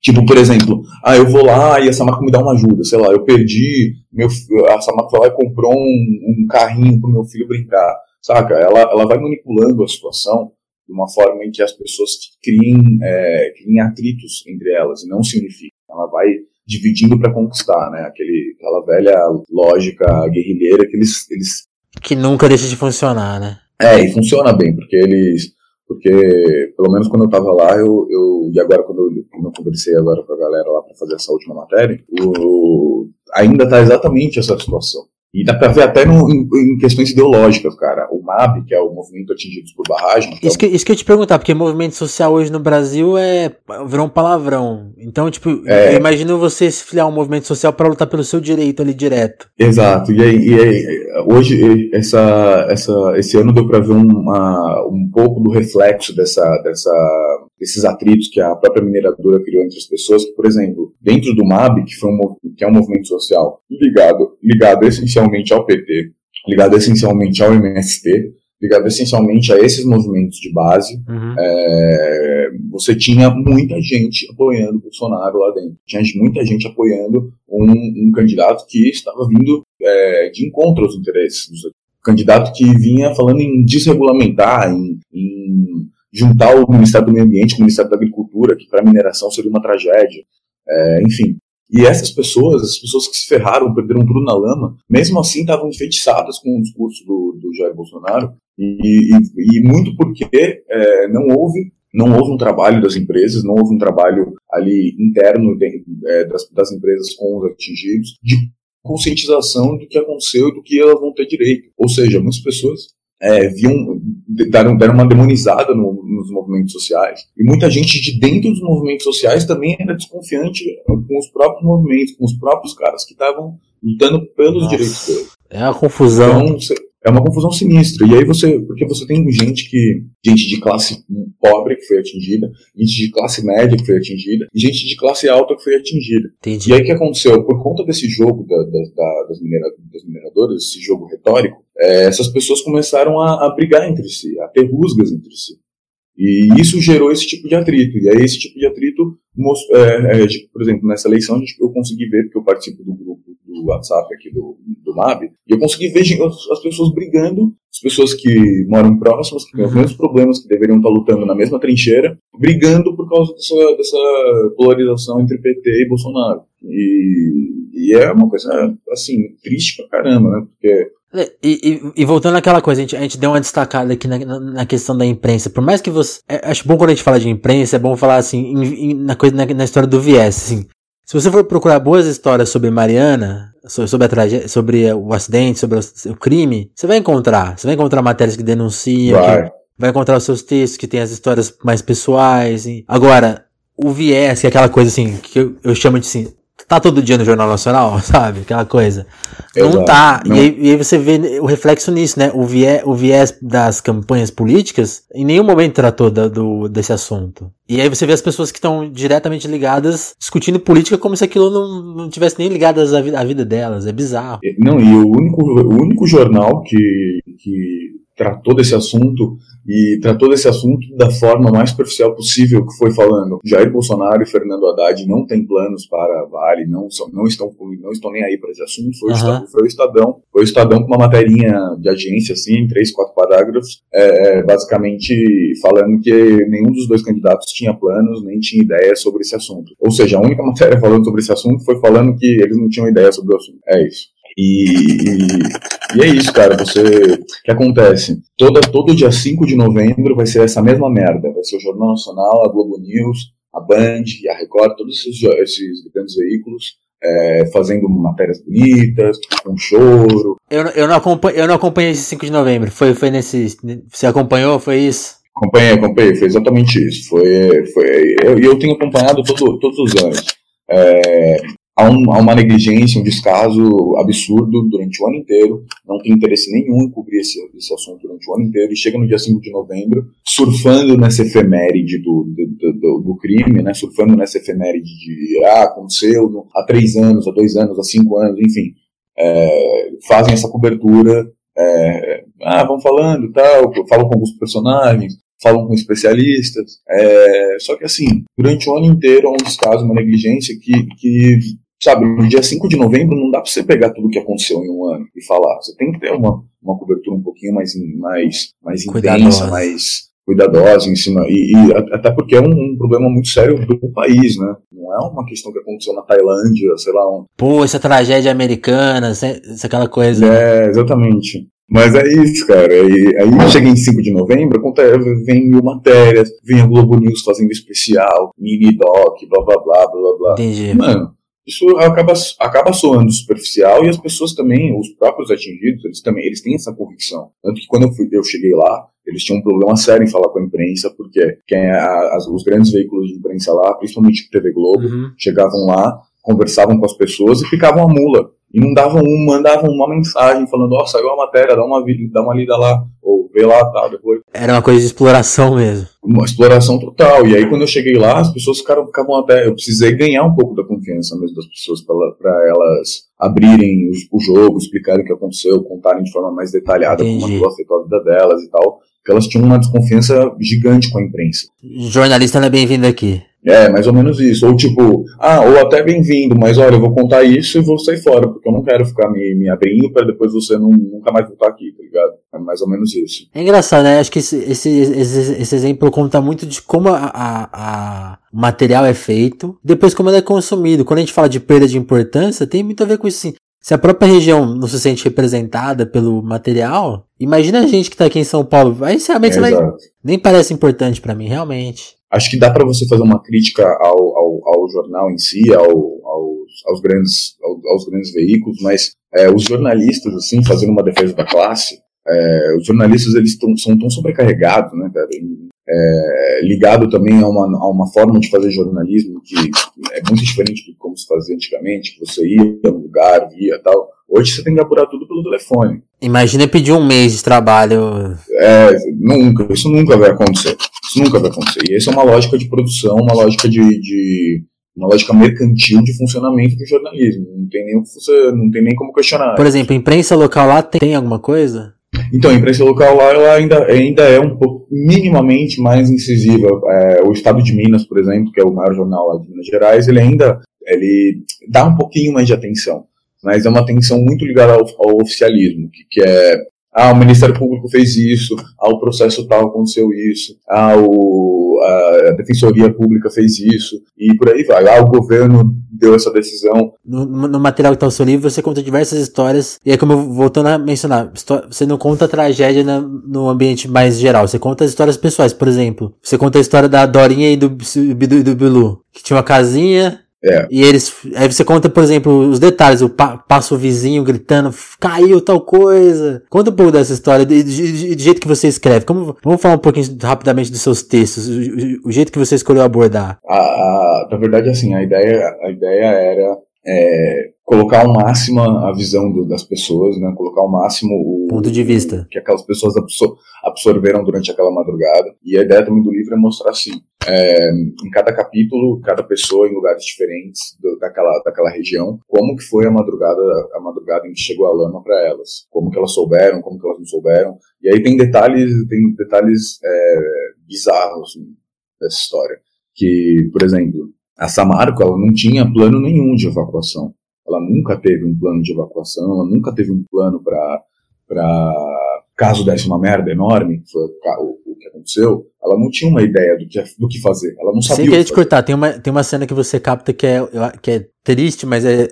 Tipo, por exemplo, ah, eu vou lá e a Samarco me dá uma ajuda, sei lá, eu perdi, meu, a Samarco foi lá e comprou um, um carrinho pro meu filho brincar, saca? Ela, ela vai manipulando a situação de uma forma em que as pessoas criem, é, criem atritos entre elas e não se unifiquem. Ela vai dividindo para conquistar, né? Aquele, aquela velha lógica guerrilheira que eles, eles... Que nunca deixa de funcionar, né? É, e funciona bem, porque eles porque, pelo menos quando eu estava lá, eu, eu, e agora quando eu, quando eu conversei agora com a galera lá para fazer essa última matéria, o, ainda está exatamente essa situação. E dá pra ver até no, em, em, questões ideológicas, cara. O MAB, que é o Movimento Atingidos por Barragem. Isso, é que, isso que eu te perguntar, porque movimento social hoje no Brasil é virou um palavrão. Então, tipo, é... eu imagino você se filiar a um movimento social para lutar pelo seu direito ali direto. Exato. E aí, e aí hoje, essa, essa, esse ano deu pra ver uma, um pouco do reflexo dessa, dessa desses atritos que a própria mineradora criou entre as pessoas, por exemplo, dentro do MAB, que, foi um, que é um movimento social ligado, ligado essencialmente ao PT, ligado essencialmente ao MST, ligado essencialmente a esses movimentos de base, uhum. é, você tinha muita gente apoiando o Bolsonaro lá dentro. Tinha muita gente apoiando um, um candidato que estava vindo é, de encontro aos interesses dos candidato que vinha falando em desregulamentar, em, em juntar o Ministério do Meio Ambiente com o Ministério da Agricultura, que para mineração seria uma tragédia. É, enfim, E essas pessoas, as pessoas que se ferraram, perderam tudo na lama, mesmo assim estavam enfeitiçadas com o discurso do, do Jair Bolsonaro, e, e, e muito porque é, não houve não houve um trabalho das empresas, não houve um trabalho ali interno de, é, das, das, empresas com os atingidos, de conscientização do que aconteceu e do que elas vão ter direito. Ou seja, muitas pessoas é, viam, deram, deram uma demonizada no, nos movimentos sociais. E muita gente de dentro dos movimentos sociais também era desconfiante com os próprios movimentos, com os próprios caras que estavam lutando pelos Nossa, direitos deles. É uma confusão. Então, é uma confusão sinistra. E aí você, porque você tem gente que, gente de classe pobre que foi atingida, gente de classe média que foi atingida, e gente de classe alta que foi atingida. Entendi. E aí o que aconteceu? Por conta desse jogo da, da, da, das, minera, das mineradoras, esse jogo retórico, é, essas pessoas começaram a, a brigar entre si, a ter rusgas entre si. E isso gerou esse tipo de atrito. E aí esse tipo de atrito, é, é, por exemplo, nessa eleição eu consegui ver, porque eu participo do grupo do WhatsApp aqui do, do MAB, e eu consegui ver as pessoas brigando, as pessoas que moram próximas, que têm os uhum. mesmos problemas, que deveriam estar lutando na mesma trincheira, brigando por causa dessa, dessa polarização entre PT e Bolsonaro. E, e é uma coisa, assim, triste pra caramba, né? Porque é, e, e, e, voltando àquela coisa, a gente, a gente deu uma destacada aqui na, na, na, questão da imprensa. Por mais que você. É, acho bom quando a gente fala de imprensa, é bom falar assim, em, em, na, coisa, na, na, história do viés. Assim. Se você for procurar boas histórias sobre Mariana, sobre, a tragédia, sobre o acidente, sobre o, o, crime, você vai encontrar. Você vai encontrar matérias que denunciam, vai, que, vai encontrar os seus textos que tem as histórias mais pessoais. E... Agora, o viés, que é aquela coisa assim, que eu, eu chamo de assim, tá todo dia no Jornal Nacional, sabe? Aquela coisa. Exato. Não tá. Não. E, aí, e, aí, você vê o reflexo nisso, né? O viés, o viés das campanhas políticas em nenhum momento tratou da, do, desse assunto. E aí você vê as pessoas que estão diretamente ligadas discutindo política como se aquilo não, não tivesse nem ligadas à vida, à vida delas. É bizarro. Não, e o único, o único jornal que, que tratou desse assunto e tratou desse assunto da forma mais superficial possível, que foi falando Jair Bolsonaro e Fernando Haddad não têm planos para Vale, não, são, não, estão, não estão nem aí para esse assunto, foi, uhum. o Estadão, foi o Estadão, foi o Estadão com uma materinha de agência, assim, em três, quatro parágrafos, é, é, basicamente falando que nenhum dos dois candidatos tinha planos, nem tinha ideia sobre esse assunto. Ou seja, a única matéria falando sobre esse assunto foi falando que eles não tinham ideia sobre o assunto. É isso. E, e, é isso, cara. Você. O que acontece? Toda, todo dia 5 de novembro vai ser essa mesma merda. Vai ser o Jornal Nacional, a Globo News, a Band e a Record, todos esses, esses grandes veículos é, fazendo matérias bonitas, com choro. Eu, eu, não acompanhei, eu não acompanhei esse 5 de novembro. Foi, foi nesse. Você acompanhou? Foi isso? Acompanhei, acompanhei. Foi exatamente isso. Foi, foi, eu, eu tenho acompanhado todo, todos os anos. É, há, um, há, uma negligência, um descaso absurdo durante o ano inteiro, não tem interesse nenhum em cobrir esse, esse assunto durante o ano inteiro, e chega no dia 5 de novembro, surfando nessa efeméride do, do, do, do crime, né, surfando nessa efeméride de, ah, aconteceu há três anos, há dois anos, há cinco anos, enfim, é, fazem essa cobertura, é, ah, vão falando tal, falam com alguns personagens, falam com especialistas, é, só que assim, durante o ano inteiro há um descaso, uma negligência que, que sabe, no dia 5 de novembro não dá para você pegar tudo o que aconteceu em um ano e falar. Você tem que ter uma, uma cobertura um pouquinho mais, mais, mais intensa, mais cuidadosa em cima. E, e até porque é um, um, problema muito sério do país, né? Não é uma questão que aconteceu na Tailândia, sei lá. Um... Pô, essa tragédia americana, essa, aquela coisa. É, exatamente. Mas é isso, cara. E, aí chega em 5 de novembro, acontece, vem mil matérias, vem a Globo News fazendo especial, mini doc, blá blá blá blá blá. Entendi. Mano, isso acaba, acaba soando superficial e as pessoas também, os próprios atingidos, eles também eles têm essa convicção. Tanto que quando eu, fui, eu cheguei lá, eles tinham um problema sério em falar com a imprensa, porque quem é a, as, os grandes veículos de imprensa lá, principalmente TV Globo, uhum. chegavam lá, conversavam com as pessoas e ficavam a mula e não davam um, mandavam uma mensagem falando, ó, oh, saiu a matéria, dá uma, dá uma lida lá, ou vê lá, tá, depois. Era uma coisa de exploração mesmo. Uma exploração total, e aí quando eu cheguei lá, as pessoas ficaram, ficavam até, eu precisei ganhar um pouco da confiança mesmo das pessoas, para elas abrirem o, o, jogo, explicarem o que aconteceu, contarem de forma mais detalhada Entendi. como aquilo afetou a vida delas e tal, porque elas tinham uma desconfiança gigante com a imprensa. Jornalista não é bem-vindo aqui. É, mais ou menos isso. Ou tipo, ah, ou até bem-vindo, mas olha, eu vou contar isso e vou sair fora, porque eu não quero ficar me, me abrindo para depois você não, nunca mais voltar aqui, tá ligado? É mais ou menos isso. É engraçado, né? Acho que esse, esse, esse, esse exemplo conta muito de como a, a, a, o material é feito, depois como ele é consumido. Quando a gente fala de perda de importância, tem muito a ver com isso sim. Se a própria região não se sente representada pelo material, imagina a gente que tá aqui em São Paulo. Aí realmente é, vai, nem parece importante para mim, realmente. Acho que dá para você fazer uma crítica ao, ao, ao jornal em si, ao, aos, aos, grandes, aos, grandes veículos, mas é, os jornalistas, assim, fazendo uma defesa da classe, é, os jornalistas eles tão, são tão sobrecarregados, né, cara? É, ligado também a uma, a uma forma de fazer jornalismo que é muito diferente do como se fazia antigamente, que você ia no lugar, via tal. Hoje você tem que apurar tudo pelo telefone. Imagina pedir um mês de trabalho. É, nunca, isso nunca vai acontecer. Isso nunca vai acontecer. E essa é uma lógica de produção, uma lógica de, de uma lógica mercantil de funcionamento do jornalismo. Não tem nem, não tem nem como questionar. Por exemplo, imprensa local lá tem, tem alguma coisa? Então, a imprensa local lá ela ainda, ainda é um pouco minimamente mais incisiva. É, o Estado de Minas, por exemplo, que é o maior jornal lá de Minas Gerais, ele ainda ele dá um pouquinho mais de atenção, mas é uma atenção muito ligada ao, ao oficialismo, que, que é ah, o Ministério Público fez isso, ah, o processo tal aconteceu isso, ah, o, a Defensoria Pública fez isso, e por aí vai. Ah, o governo deu essa decisão. No, no material que está no seu livro, você conta diversas histórias, e é como eu voltando a mencionar, você não conta a tragédia na, no ambiente mais geral, você conta as histórias pessoais, por exemplo. Você conta a história da Dorinha e do, do, do Bilu, que tinha uma casinha, é. E eles. Aí você conta, por exemplo, os detalhes, o pa, passa o vizinho gritando, caiu tal coisa. Conta um pouco dessa história, do jeito que você escreve. Como, vamos falar um pouquinho rapidamente dos seus textos, o, o jeito que você escolheu abordar. A, a, na verdade, assim, a ideia, a ideia era é, colocar ao máximo a visão do, das pessoas, né? Colocar ao máximo o ponto de vista que aquelas pessoas absor absorveram durante aquela madrugada. E a ideia também do livro é mostrar assim, é, em cada capítulo, cada pessoa em lugares diferentes do, daquela, daquela região, como que foi a madrugada, a madrugada em que chegou a lama para elas, como que elas souberam, como que elas não souberam. E aí tem detalhes, tem detalhes é, bizarros assim, dessa história, que, por exemplo, a Samarco ela não tinha plano nenhum de evacuação. Ela nunca teve um plano de evacuação, ela nunca teve um plano para caso desse uma merda enorme, que foi o, que aconteceu, ela não tinha uma ideia do que, do que fazer. Ela não sabia. Sem querer te cortar, tem uma, tem uma cena que você capta que é, que é triste, mas é,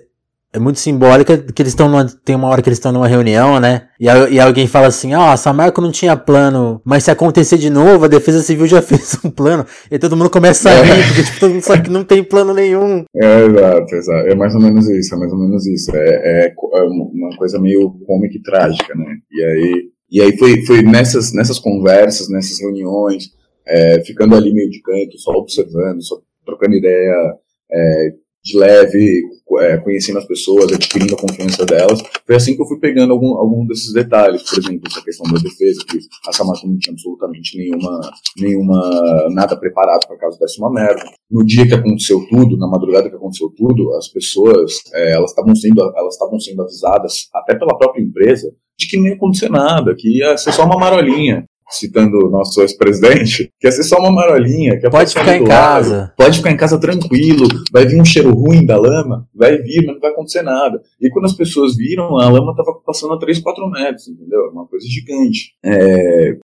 é muito simbólica que eles estão tem uma hora que eles estão numa reunião, né? E, e alguém fala assim: "Ah, oh, Samarco não tinha plano, mas se acontecer de novo, a Defesa Civil já fez um plano". E todo mundo começa a é. rir, porque tipo, todo mundo sabe que não tem plano nenhum. É, exato, exato. É mais ou menos isso, é mais ou menos isso. É, é, é uma coisa meio cômica e trágica, né? E aí, e aí foi, foi nessas, nessas conversas, nessas reuniões, é, ficando ali meio de canto, só observando, só trocando ideia, é, de leve, é, conhecendo as pessoas, adquirindo a confiança delas. Foi assim que eu fui pegando algum, algum desses detalhes, por exemplo, essa questão da defesa, que a Samarco não tinha absolutamente nenhuma, nenhuma, nada preparado para caso desse uma merda. No dia que aconteceu tudo, na madrugada que aconteceu tudo, as pessoas, é, elas estavam sendo, elas estavam sendo avisadas, até pela própria empresa, de que não ia acontecer nada, que ia ser só uma marolinha citando o nosso ex-presidente, que ia ser só uma marolinha. Que pode ficar em lado, casa. Pode ficar em casa tranquilo, vai vir um cheiro ruim da lama, vai vir, mas não vai acontecer nada. E quando as pessoas viram, a lama estava passando a 3, 4 metros, entendeu? Uma coisa gigante. É,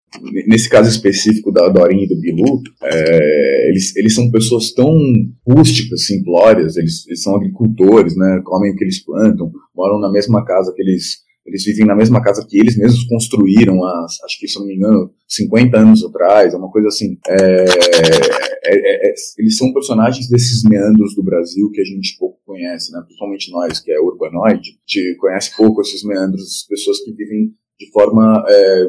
nesse caso específico da Dorinha e do Bilu, é, eles, eles são pessoas tão rústicas, simplórias, eles, eles são agricultores, né? Comem o que eles plantam, moram na mesma casa que eles eles vivem na mesma casa que eles mesmos construíram, há, acho que, se não me engano, 50 anos atrás, é uma coisa assim. É, é, é, eles são personagens desses meandros do Brasil que a gente pouco conhece, né? principalmente nós, que é urbanoide, a gente conhece pouco esses meandros, pessoas que vivem de forma é,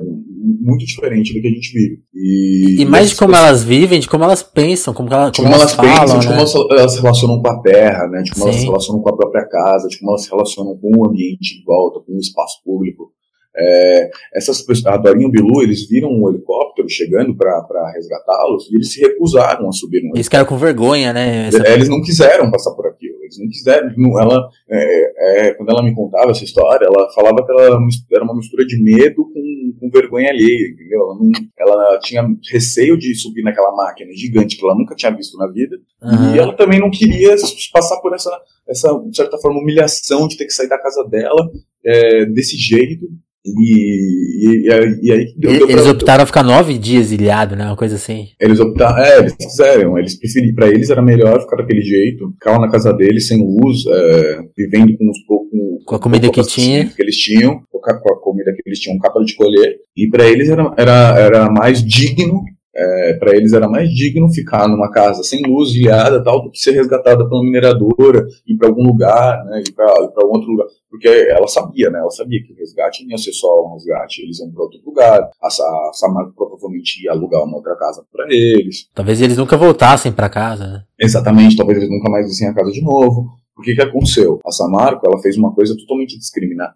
muito diferente do que a gente vive. E, e mais de como pessoas, elas vivem, de como elas pensam, como, ela, como, como elas, elas falam, pensam, de como elas, elas, se relacionam com a terra, né, de como Sim. elas se relacionam com a própria casa, de como elas se relacionam com o ambiente em volta, com o espaço público. É, essas pessoas, a Dorinha e o Bilu, eles viram um helicóptero chegando para resgatá-los e eles se recusaram a subir no Eles ficaram com vergonha, né? Essa... Eles não quiseram passar por. Eles não quiseram. Não, ela, é, é, quando ela me contava essa história, ela falava que ela era uma mistura de medo com, com vergonha alheia, entendeu? Ela, não, ela tinha receio de subir naquela máquina gigante que ela nunca tinha visto na vida. Uhum. E ela também não queria passar por essa, essa, de certa forma, humilhação de ter que sair da casa dela é, desse jeito E, e, e aí. Deu, deu eles pra... optaram a ficar nove dias ilhado, né? Uma coisa assim. Eles optaram. É, eles quiseram. Eles preferiram. Pra eles era melhor ficar daquele jeito, ficar lá na casa deles, sem luz, é, vivendo com os poucos. Com a comida que tinha. Que eles tinham, com a comida que eles tinham, capa de colher. E para eles era, era, era mais digno é, para eles era mais digno ficar numa casa sem luz, guiada, tal, do que ser resgatada pela mineradora, ir para algum lugar, né, ir para outro lugar. Porque ela sabia, né, ela sabia que o resgate não ia ser só um resgate, eles iam para outro lugar, a, a Samar provavelmente ia alugar uma outra casa para eles. Talvez eles nunca voltassem para casa, né? Exatamente, talvez eles nunca mais vissem a casa de novo. O que, que aconteceu? A Samarco ela fez uma coisa totalmente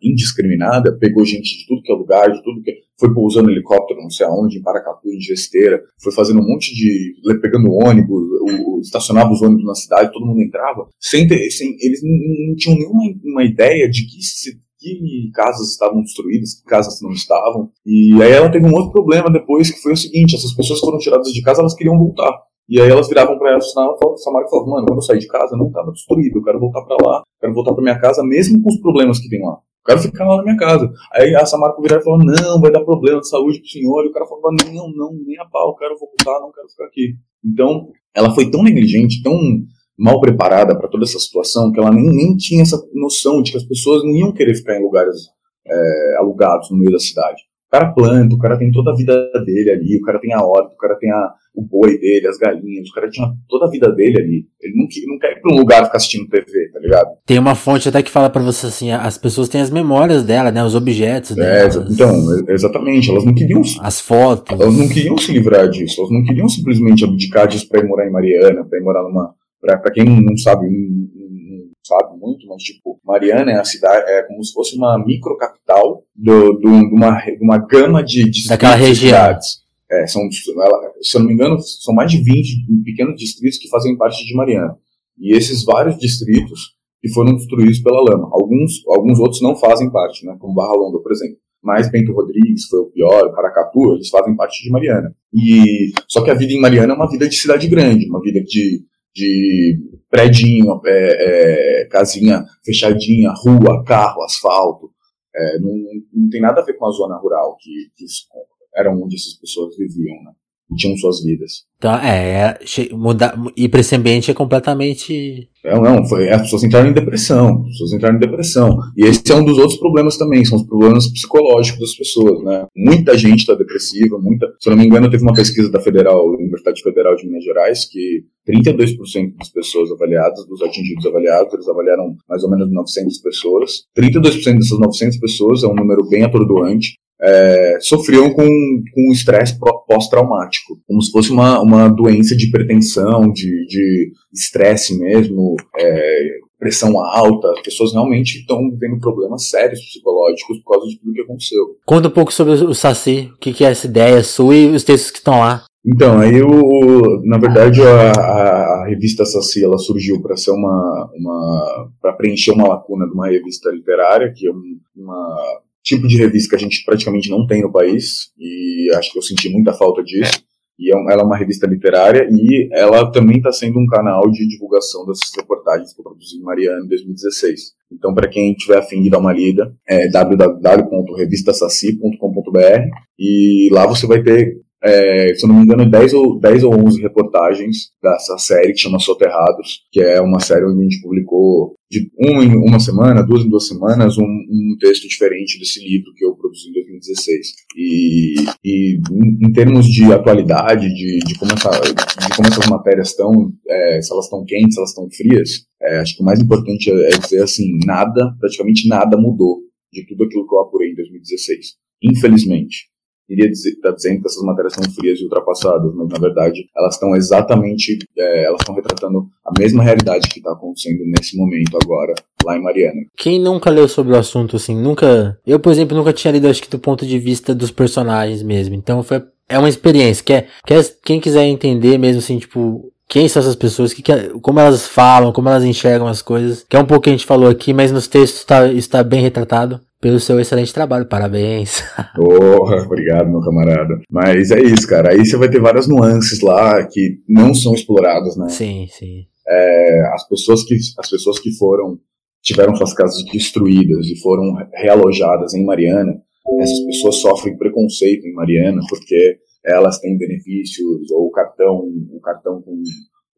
indiscriminada, pegou gente de tudo que é lugar, de tudo que foi pousando helicóptero não sei aonde, em Paracatu, em Gesteira, foi fazendo um monte de. pegando ônibus, o, estacionava os ônibus na cidade, todo mundo entrava, sem ter, sem, eles não, não tinham nenhuma uma ideia de que se, que casas estavam destruídas, que casas não estavam. E aí ela teve um outro problema depois, que foi o seguinte: essas pessoas foram tiradas de casa, elas queriam voltar. E aí elas viravam para ela, a Samara e falavam, mano, quando eu sair de casa não estava destruído, eu quero voltar para lá, quero voltar para minha casa, mesmo com os problemas que tem lá. Eu quero ficar lá na minha casa. Aí a Samara virava e falava, não, vai dar problema de saúde pro senhor. E o cara falava, não, não, nem a pau, eu quero voltar, não quero ficar aqui. Então, ela foi tão negligente, tão mal preparada para toda essa situação, que ela nem, nem tinha essa noção de que as pessoas não iam querer ficar em lugares é, alugados no meio da cidade. O cara planta, o cara tem toda a vida dele ali, o cara tem a horta, o cara tem a, o boi dele, as galinhas, o cara tinha toda a vida dele ali. Ele não, não quer ir pra um lugar ficar assistindo TV, tá ligado? Tem uma fonte até que fala para você assim, as pessoas têm as memórias dela, né? Os objetos é, dela. Então, exatamente, elas não queriam. As fotos. Elas não queriam se livrar disso, elas não queriam simplesmente abdicar disso pra ir morar em Mariana, pra ir morar numa. Pra, pra quem não sabe, sabe muito, mas tipo, Mariana é a cidade, é como se fosse uma microcapital do, do, de, uma, de uma gama de, de Daquela região. cidades. É, são, ela, se eu não me engano, são mais de 20 pequenos distritos que fazem parte de Mariana. E esses vários distritos que foram destruídos pela lama. Alguns, alguns outros não fazem parte, né, como Barra Longa, por exemplo. Mas Bento Rodrigues foi o pior, Paracatu, eles fazem parte de Mariana. E só que a vida em Mariana é uma vida de cidade grande, uma vida de, de predinho, é, é, casinha fechadinha, rua, carro, asfalto. É, não, não tem nada a ver com a zona rural que, que era onde essas pessoas viviam, né? E tinham suas vidas. Então, é, é mudar, ir para esse ambiente é completamente. Não, não, foi, as pessoas entraram em depressão, as pessoas entraram em depressão. E esse é um dos outros problemas também, são os problemas psicológicos das pessoas, né? Muita gente está depressiva, muita. Se eu não me engano, teve uma pesquisa da Federal, Universidade Federal de Minas Gerais, que 32% das pessoas avaliadas, dos atingidos avaliados, eles avaliaram mais ou menos 900 pessoas. 32% dessas 900 pessoas é um número bem atordoante é, sofriam com, com estresse pós-traumático, como se fosse uma, uma doença de pretensão, de estresse mesmo, é, pressão alta, as pessoas realmente estão vivendo problemas sérios psicológicos por causa de tudo que aconteceu. Conta um pouco sobre o Saci, o que, é essa ideia sua e os textos que estão lá. Então, aí o, na verdade a, a, a revista Saci ela surgiu para ser uma, uma para preencher uma lacuna de uma revista literária que é uma tipo de revista que a gente praticamente não tem no país, e acho que eu senti muita falta disso. E é ela é uma revista literária e ela também está sendo um canal de divulgação dessas reportagens que eu produzi em Mariana em 2016. Então, para quem tiver afim de dar uma lida, é www.revistasaci.com.br e lá você vai ter é, se eu não me engano, 10 ou, 10 ou 11 reportagens dessa série que chama Soterrados, que é uma série onde a gente publicou de uma em uma semana, duas em duas semanas, um, um texto diferente desse livro que eu produzi em 2016. E, e em, em termos de atualidade, de, de, como, essa, de como essas matérias estão, é, se elas estão quentes, se elas estão frias, é, acho que o mais importante é, é dizer assim, nada, praticamente nada mudou de tudo aquilo que eu apurei em 2016. Infelizmente iria estar tá dizendo que essas matérias são frias e ultrapassadas, mas na verdade elas estão exatamente, é, elas estão retratando a mesma realidade que está acontecendo nesse momento agora lá em Mariana. Quem nunca leu sobre o assunto assim, nunca, eu por exemplo nunca tinha lido acho que do ponto de vista dos personagens mesmo, então foi é uma experiência que é, que é quem quiser entender mesmo assim tipo quem são essas pessoas, que, que, como elas falam, como elas enxergam as coisas, que é um pouco que a gente falou aqui, mas nos textos está está bem retratado pelo seu excelente trabalho. Parabéns. Oh, obrigado, meu camarada. Mas é isso, cara. Aí você vai ter várias nuances lá que não são exploradas, né? Sim, sim. É, as pessoas que as pessoas que foram tiveram suas casas destruídas e foram realojadas em Mariana, essas pessoas sofrem preconceito em Mariana porque elas têm benefícios ou cartão, o cartão com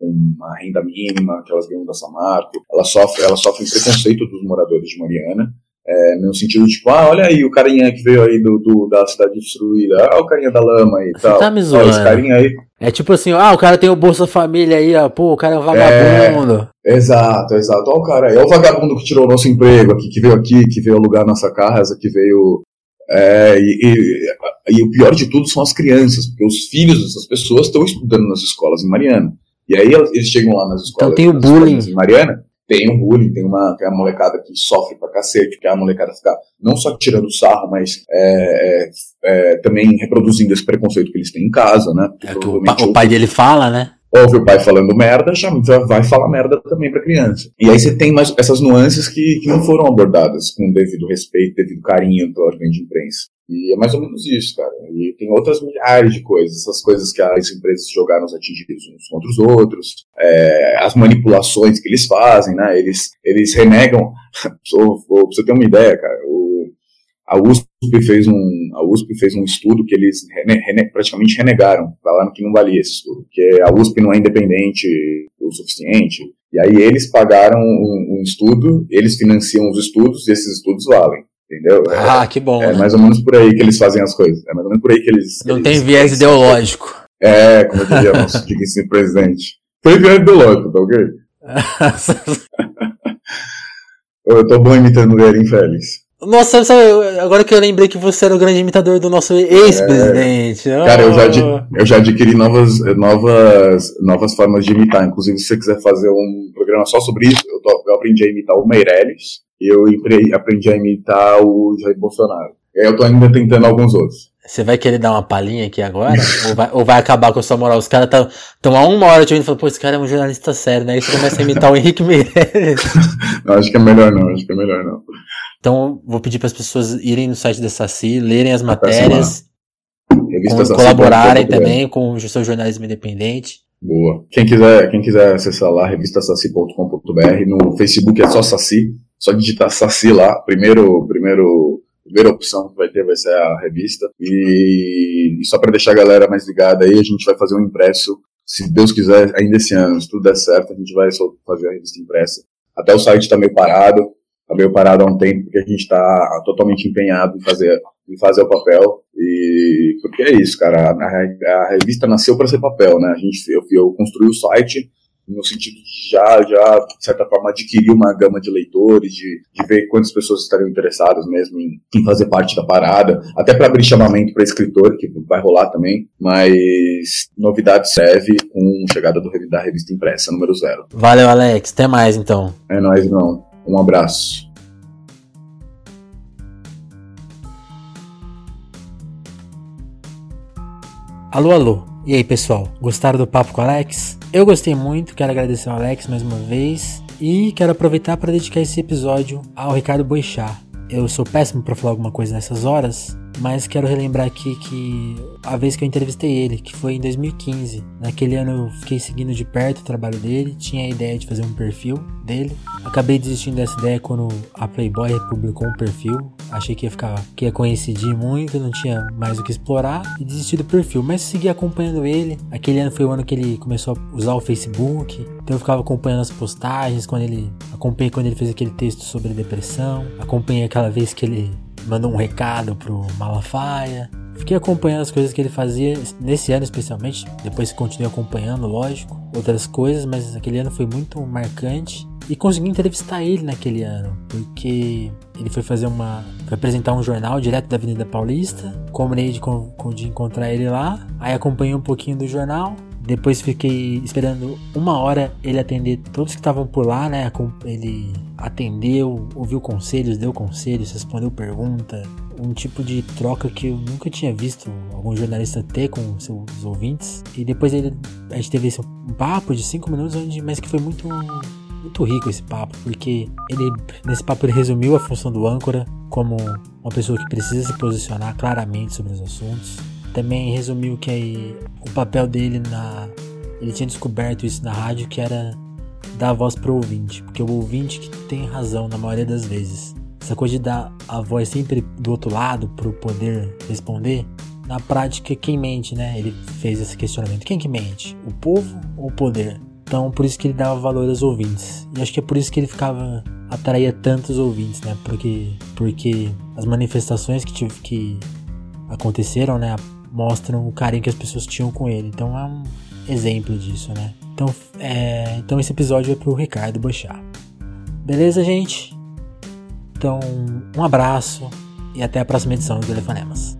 uma renda mínima que elas ganham da Samarco, elas sofrem, elas sofrem preconceito dos moradores de Mariana, é, no sentido de, tipo, ah, olha aí o carinha que veio aí do, do da cidade destruída, ah, o carinha da lama e tal. Tá me zoando. esse carinha aí. É tipo assim, ah, o cara tem o Bolsa Família aí, ó, pô, o cara é um vagabundo. É, exato, exato. Olha o cara, é o vagabundo que tirou o nosso emprego aqui, que veio aqui, que veio alugar nossa casa, que veio. É, e, e, e o pior de tudo são as crianças, porque os filhos dessas pessoas estão estudando nas escolas em Mariana. E aí eles chegam lá nas escolas, então tem o bullying. em Mariana, tem um bullying, tem uma, tem uma molecada que sofre pra cacete, que é a molecada ficar não só tirando sarro, mas é, é, é, também reproduzindo esse preconceito que eles têm em casa, né? É o pai dele fala, né? Ouve o pai falando merda, já vai falar merda também pra criança. E aí você tem mais essas nuances que, que não foram abordadas com devido respeito, devido carinho pela grande imprensa. E é mais ou menos isso, cara. E tem outras milhares de coisas, essas coisas que as empresas jogaram os atingidos uns contra os outros, é, as manipulações que eles fazem, né? Eles, eles renegam. pra você ter uma ideia, cara, a USP fez um, a USP fez um estudo que eles rene, rene, praticamente renegaram, falaram que não valia esse estudo, que a USP não é independente o suficiente. E aí eles pagaram um, um estudo, eles financiam os estudos e esses estudos valem. Entendeu? É, ah, que bom. É né? mais ou menos por aí que eles fazem as coisas. É mais ou menos por aí que eles. Não eles, tem viés ideológico. É, como eu diria nosso digníssimo presidente. Foi viés ideológico, tá ok? eu tô bom imitando o Erin Félix. Nossa, sabe, agora que eu lembrei que você era o grande imitador do nosso ex-presidente. É, cara, eu já, eu já adquiri novas, novas, novas formas de imitar. Inclusive, se você quiser fazer um programa só sobre isso, eu, tô, eu aprendi a imitar o Meirelles e eu aprendi a imitar o Jair Bolsonaro. E aí eu tô ainda tentando alguns outros. Você vai querer dar uma palhinha aqui agora? ou, vai, ou vai acabar com a sua moral? Os caras estão há uma hora te ouvindo e falam, pô, esse cara é um jornalista sério, né? Aí você começa a imitar o Henrique Meirelles. não, acho que é melhor não, acho que é melhor não. Então, vou pedir para as pessoas irem no site da Saci, lerem as matérias, com, colaborarem também com o seu jornalismo independente. Boa. Quem quiser, quem quiser acessar lá, revistasaci.com.br, no Facebook é só Saci, só digitar Saci lá, primeiro, primeiro, primeira opção que vai ter vai ser a revista. E, e só para deixar a galera mais ligada aí, a gente vai fazer um impresso, se Deus quiser, ainda esse ano, se tudo der certo, a gente vai fazer a revista impressa. Até o site está meio parado, está meio parado há um tempo, porque a gente está totalmente empenhado em fazer, em fazer o papel. E porque é isso, cara. A, a revista nasceu para ser papel, né? A gente, eu, eu construí o site no sentido de já, já, de certa forma, adquirir uma gama de leitores, de, de ver quantas pessoas estariam interessadas mesmo em, em fazer parte da parada, até para abrir chamamento para escritor, que vai rolar também, mas novidade serve com chegada do, da revista impressa, número zero. Valeu, Alex. Até mais, então. É nóis, irmão. Um abraço. Alô, alô. E aí, pessoal? Gostaram do papo com o Alex? Eu gostei muito, quero agradecer ao Alex mais uma vez e quero aproveitar para dedicar esse episódio ao Ricardo Boixá. Eu sou péssimo para falar alguma coisa nessas horas, mas quero relembrar aqui que a vez que eu entrevistei ele, que foi em 2015. Naquele ano eu fiquei seguindo de perto o trabalho dele, tinha a ideia de fazer um perfil dele. Acabei desistindo dessa ideia quando a Playboy publicou um perfil. Achei que ia ficar, que ia coincidir muito, não tinha mais o que explorar e desisti do perfil. Mas segui acompanhando ele. Aquele ano foi o ano que ele começou a usar o Facebook. Então eu ficava acompanhando as postagens quando ele acompanhei quando ele fez aquele texto sobre depressão, acompanhei aquela vez que ele mandou um recado pro Malafaia. Fiquei acompanhando as coisas que ele fazia nesse ano especialmente. Depois continuei acompanhando, lógico, outras coisas, mas aquele ano foi muito marcante. E consegui entrevistar ele naquele ano, porque ele foi fazer uma. foi apresentar um jornal direto da Avenida Paulista. Combinei de, de encontrar ele lá. Aí acompanhei um pouquinho do jornal. Depois fiquei esperando uma hora ele atender todos que estavam por lá, né? Ele atendeu, ouviu conselhos, deu conselhos, respondeu pergunta. Um tipo de troca que eu nunca tinha visto algum jornalista ter com seus ouvintes. E depois ele, a gente teve esse papo de cinco minutos, onde, mas que foi muito muito rico esse papo, porque ele nesse papo ele resumiu a função do âncora como uma pessoa que precisa se posicionar claramente sobre os assuntos também resumiu que o papel dele na. Ele tinha descoberto isso na rádio que era dar voz pro ouvinte, porque o ouvinte que tem razão na maioria das vezes. essa coisa de dar a voz sempre do outro lado para o poder responder, na prática, quem mente, né? Ele fez esse questionamento. Quem que mente? O povo ou o poder? Então, por isso que ele dava valor aos ouvintes. E acho que é por isso que ele ficava atraía tantos ouvintes, né? Porque porque as manifestações que tive que aconteceram, né, mostram o carinho que as pessoas tinham com ele. Então é um exemplo disso, né? Então, é, então esse episódio é pro Ricardo Bochá. Beleza, gente? Então, um abraço e até a próxima edição do Telefonemas.